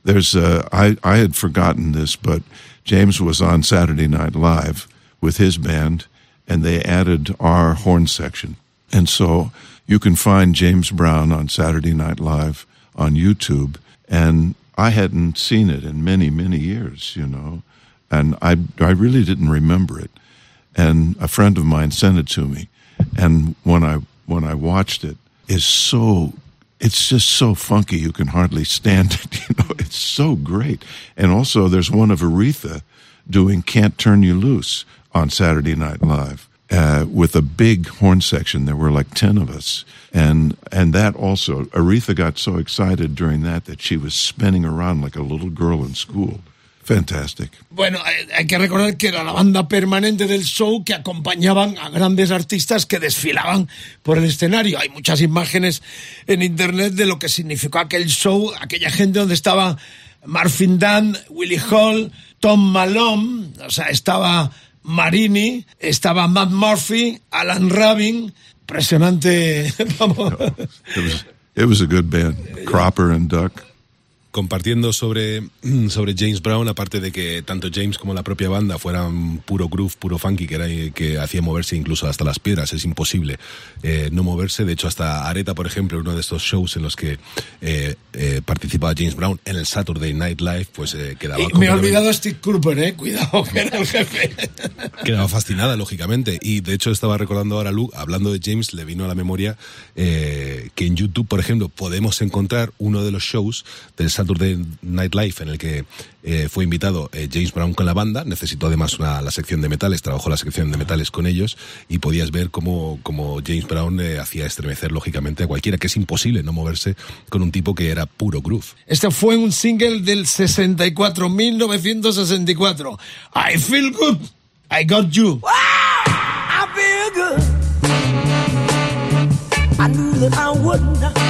[SPEAKER 5] there's, uh, I, I had forgotten this, but James was on Saturday Night Live with his band, and they added our horn section. And so you can find James Brown on Saturday Night Live on YouTube. And I hadn't seen it in many, many years, you know, and I, I really didn't remember it. And a friend of mine sent it to me. And when I, when I watched it, it's so it's just so funky you can hardly stand it you know it's so great and also there's one of aretha doing can't turn you loose on saturday night live uh, with a big horn section. There were like 10 of us. And and that also aretha got so excited during that that she was spinning around like a little girl in school. Fantastic.
[SPEAKER 4] Bueno, hay, hay que recordar que era la banda permanente del show que acompañaban a grandes artistas que desfilaban por el escenario. Hay muchas imágenes en internet de lo que significó aquel show, aquella gente donde estaba Marvin Dunn, Willie Hall, Tom Malone, o sea, estaba Marini, estaba Matt Murphy, Alan Rabin, impresionante. Vamos.
[SPEAKER 5] It was, it was a good band. Cropper and Duck.
[SPEAKER 7] Compartiendo sobre, sobre James Brown, aparte de que tanto James como la propia banda fueran puro groove, puro funky, que, era, que hacía moverse incluso hasta las piedras, es imposible eh, no moverse. De hecho, hasta Areta, por ejemplo, uno de estos shows en los que eh, eh, participaba James Brown en el Saturday Night Live, pues quedaba...
[SPEAKER 4] Y me he olvidado a Steve Cooper, eh. Cuidado, que era el jefe.
[SPEAKER 7] Quedaba fascinada, lógicamente. Y de hecho estaba recordando ahora, Luke, hablando de James, le vino a la memoria que en YouTube, por ejemplo, podemos encontrar uno de los shows del Saturday Night Live en el que eh, fue invitado eh, James Brown con la banda. Necesitó además una, la sección de metales, trabajó la sección de metales con ellos y podías ver cómo, cómo James Brown eh, hacía estremecer, lógicamente, a cualquiera, que es imposible no moverse con un tipo que era puro groove.
[SPEAKER 4] Este fue un single del 64, 1964. I feel good. I got you.
[SPEAKER 8] I feel good. I knew that I wouldn't.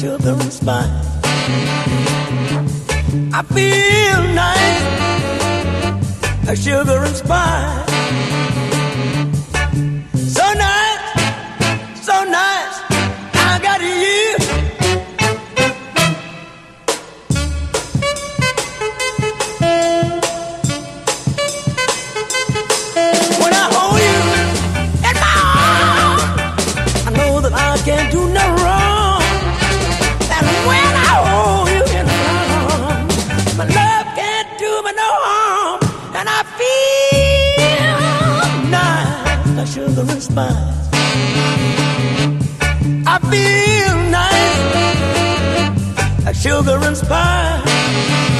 [SPEAKER 8] And spice. I feel nice, like sugar and spice. So nice, so nice, I got you. When I hold you in my arms, I know that I can't do no wrong. Nice, like sugar and spice. I feel nice, like sugar and spice.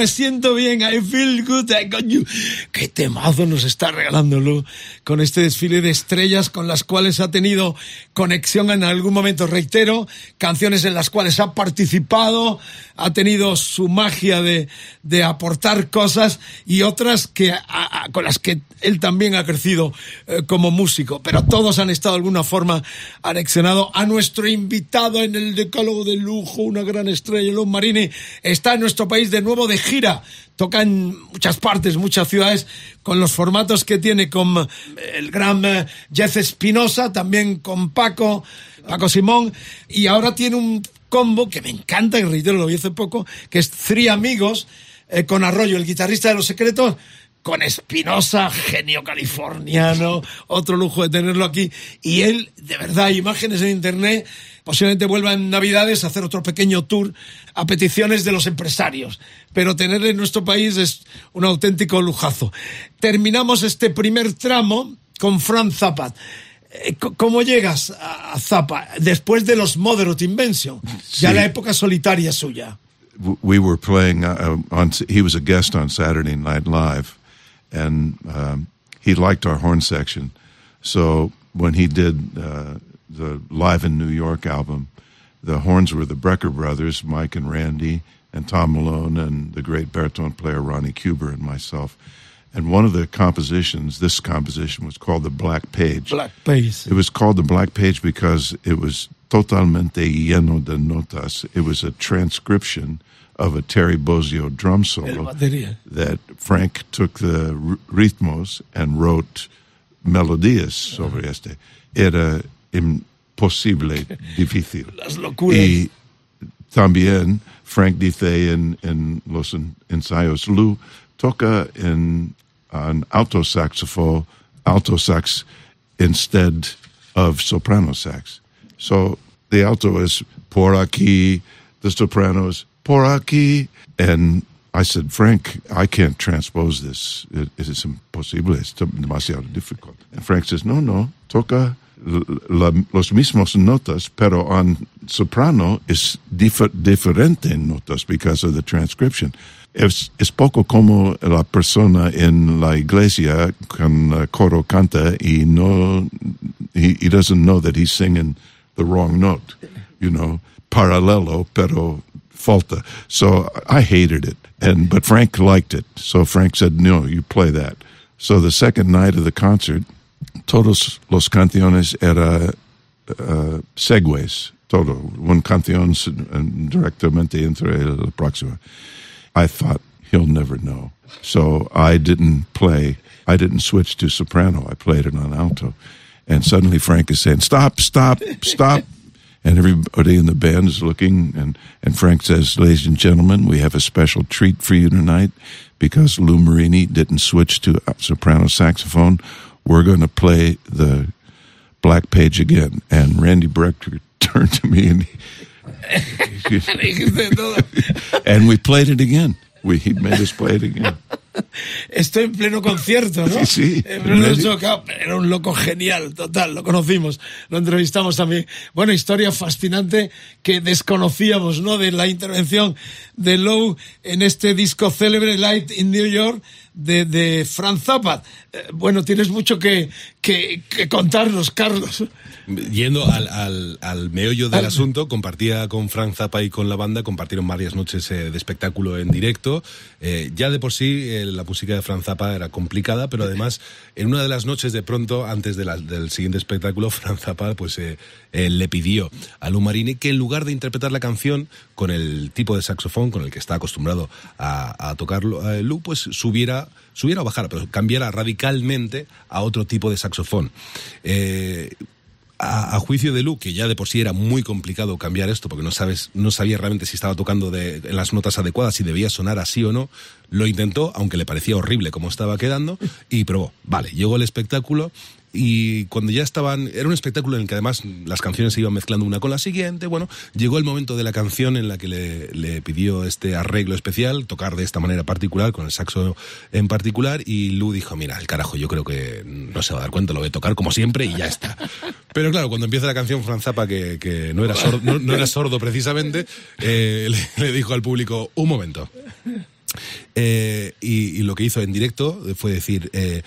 [SPEAKER 4] Me siento bien, I feel good, I got you. Qué temazo nos está regalando Lu con este desfile de estrellas con las cuales ha tenido conexión en algún momento. Reitero, canciones en las cuales ha participado, ha tenido su magia de, de aportar cosas y otras que, con las que él también ha crecido eh, como músico. Pero todos han estado de alguna forma anexionado a nuestro invitado en el decálogo de lujo, una gran estrella, Luz Marini, está en nuestro país de nuevo de gira. Toca en muchas partes, muchas ciudades, con los formatos que tiene con eh, el gran eh, Jeff Espinosa, también con Paco, Paco Simón, y ahora tiene un combo que me encanta, y reitero, lo vi hace poco, que es Three Amigos, eh, con Arroyo, el guitarrista de Los Secretos, con Espinosa, genio californiano, otro lujo de tenerlo aquí. Y él, de verdad, imágenes en internet, posiblemente vuelva en Navidades a hacer otro pequeño tour a peticiones de los empresarios. Pero tenerle en nuestro país es un auténtico lujazo. Terminamos este primer tramo con Fran Zapat. Eh, ¿Cómo llegas a Zappa después de los Moderate Invention? Ya
[SPEAKER 5] Sí.
[SPEAKER 4] la época solitaria suya.
[SPEAKER 5] we were playing uh, on. He was a guest on Saturday Night Live, and um, he liked our horn section. So when he did uh, the Live in New York album, the horns were the Brecker brothers, Mike and Randy, and Tom Malone, and the great baritone player Ronnie Cuber, and myself. And one of the compositions, this composition, was called the Black Page.
[SPEAKER 4] Black Page.
[SPEAKER 5] It was called the Black Page because it was totalmente lleno de notas. It was a transcription of a Terry Bozzio drum solo that Frank took the ritmos and wrote melodías sobre este. Era imposible, difícil.
[SPEAKER 4] Las locuras.
[SPEAKER 5] Y también Frank dice en, en los en- ensayos, Lou toca en an alto saxophone, alto sax instead of soprano sax. So the alto is por aquí, the soprano is por aquí. And I said, Frank, I can't transpose this. It, it is imposible. It's demasiado difficult. And Frank says, no, no, toca la- los mismos notas, pero on soprano es dif- diferente notas because of the transcription. Es, es poco como la persona en la iglesia con coro canta y no, he, he doesn't know that he's singing the wrong note, you know, paralelo, pero falta. So I hated it. And, but Frank liked it. So Frank said, no, you play that. So the second night of the concert, todos los canciones era uh, segues, todo, un canción uh, directamente entre la próxima. I thought he'll never know. So I didn't play, I didn't switch to soprano. I played it on alto. And suddenly Frank is saying, stop, stop, stop. And everybody in the band is looking, and, and Frank says, Ladies and gentlemen, we have a special treat for you tonight because Lou Marini didn't switch to soprano saxophone. We're going to play the Black Page again. And Randy Brecker turned to me and
[SPEAKER 4] todo.
[SPEAKER 5] and we played it again. We, he made us play it again.
[SPEAKER 4] Estoy en pleno concierto, ¿no?
[SPEAKER 5] Sí, sí.
[SPEAKER 4] En pleno. Ah, Era un loco genial, total. Lo conocimos, lo entrevistamos también. Bueno, historia fascinante que desconocíamos, ¿no? De la intervención de Lowe en este disco célebre Light in New York de, de Franz Zappa. Eh, Bueno, tienes mucho que, que, que contarnos, Carlos.
[SPEAKER 7] Yendo al, al, al meollo del asunto, compartía con Frank Zappa y con la banda, compartieron varias noches eh, de espectáculo en directo. Eh, ya de por sí eh, la música de Frank Zappa era complicada, pero además en una de las noches de pronto, antes de la- del siguiente espectáculo, Frank Zappa pues, le pidió a Lou Marini que en lugar de interpretar la canción con el tipo de saxofón con el que está acostumbrado a, a tocarlo eh, Lou, pues subiera, subiera o bajara, pero cambiara radicalmente a otro tipo de saxofón. Eh, a, juicio de Lu, que ya de por sí era muy complicado cambiar esto, porque no sabes, no sabía realmente si estaba tocando de, las notas adecuadas, si debía sonar así o no, lo intentó, aunque le parecía horrible como estaba quedando, y probó. Vale, llegó el espectáculo. Y cuando ya estaban, era un espectáculo en el que además las canciones se iban mezclando una con la siguiente, bueno, llegó el momento de la canción en la que le, pidió este arreglo especial, tocar de esta manera particular, con el saxo en particular, y Lu dijo, mira, el carajo, yo creo que no se va a dar cuenta, lo voy a tocar como siempre y ya está. Pero claro, cuando empieza la canción Franz Zappa, que, que no, era sordo, no era sordo precisamente, eh, le, le dijo al público, un momento. Eh, y, y lo que hizo en directo fue decir, eh,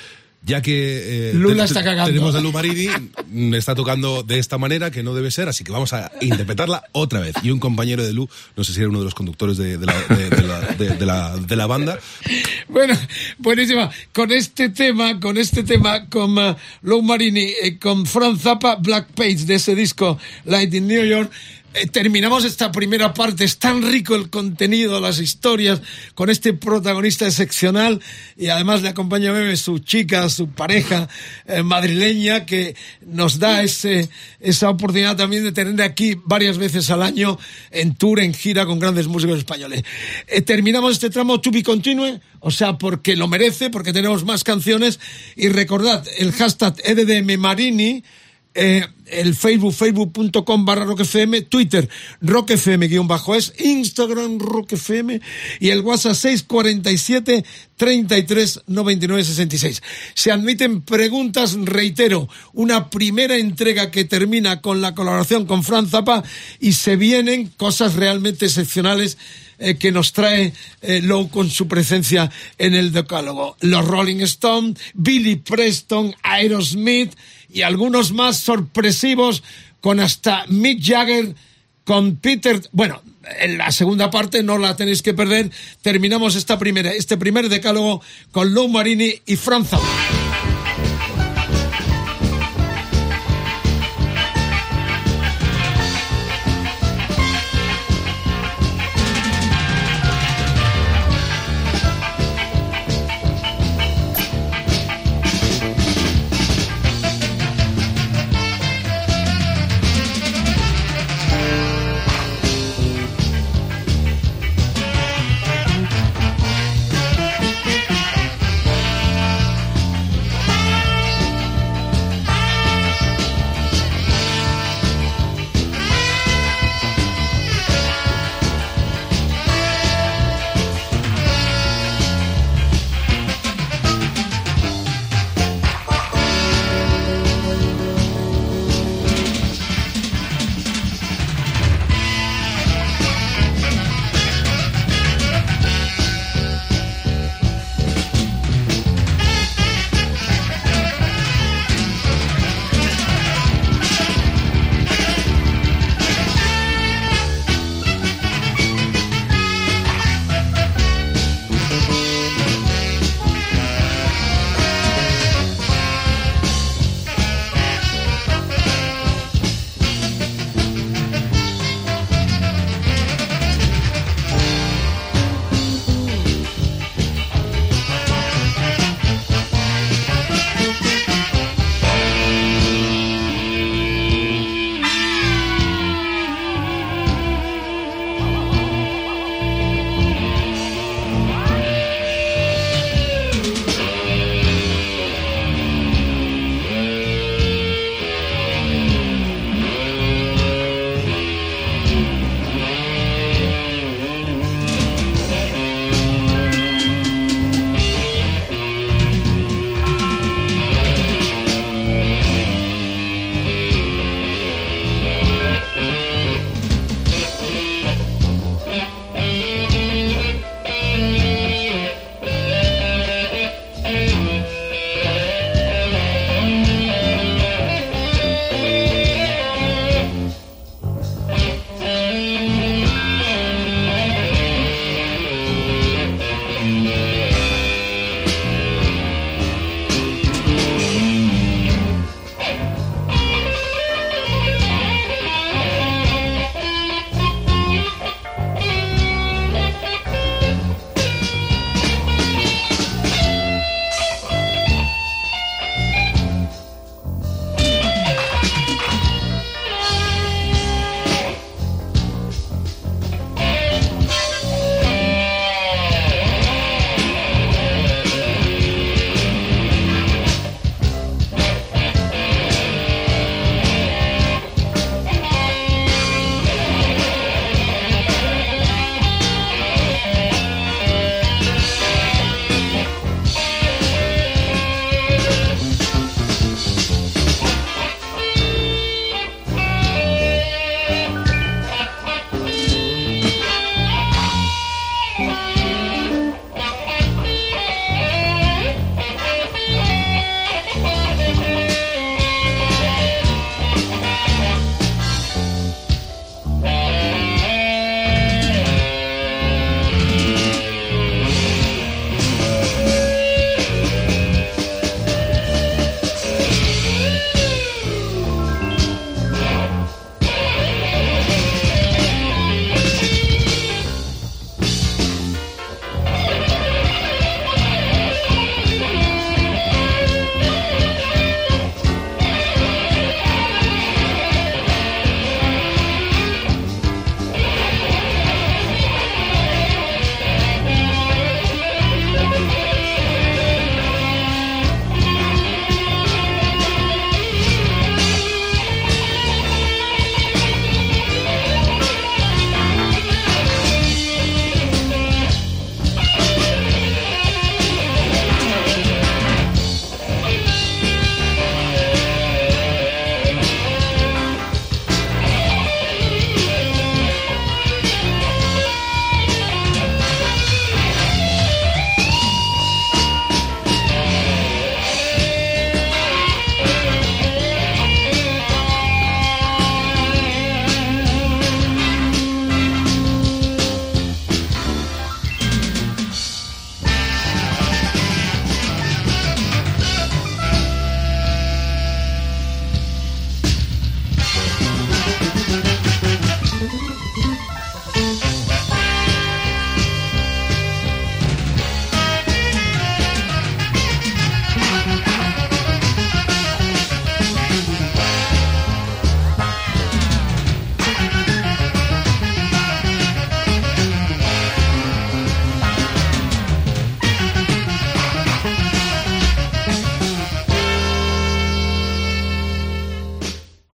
[SPEAKER 7] ya que eh,
[SPEAKER 4] Lula está cagando.
[SPEAKER 7] tenemos a Lu Marini, me está tocando de esta manera que no debe ser, así que vamos a interpretarla otra vez. Y un compañero de Lu, no sé si era uno de los conductores de, de la, de- de la- de- de la- de la banda,
[SPEAKER 4] Bueno, buenísima. Con este tema, con este tema, con uh, Lou Marini, eh, con Franz Zappa, Black Page de ese disco Light in New York, eh, terminamos esta primera parte. Es tan rico el contenido, las historias, con este protagonista excepcional y además le acompaña a su chica, su pareja eh, madrileña que nos da ese, esa oportunidad también de tener aquí varias veces al año en tour, en gira con grandes músicos españoles. Eh, terminamos este tramo to be continue, o sea, porque lo merece, porque tenemos más canciones y recordad el hashtag EDDM Marini eh, el Facebook, facebook.com barra roquefm, Twitter, roquefm guion bajo es, Instagram roquefm y el WhatsApp 647 33 99 66. Se admiten preguntas, reitero, una primera entrega que termina con la colaboración con Fran Zappa y se vienen cosas realmente excepcionales eh, que nos trae eh, Lowe con su presencia en el decálogo. Los Rolling Stones, Billy Preston, Aerosmith y algunos más sorpresivos con hasta Mick Jagger, con Peter... Bueno, en la segunda parte no la tenéis que perder. Terminamos esta primera, este primer decálogo con Lowe Marini y Franz Zappa.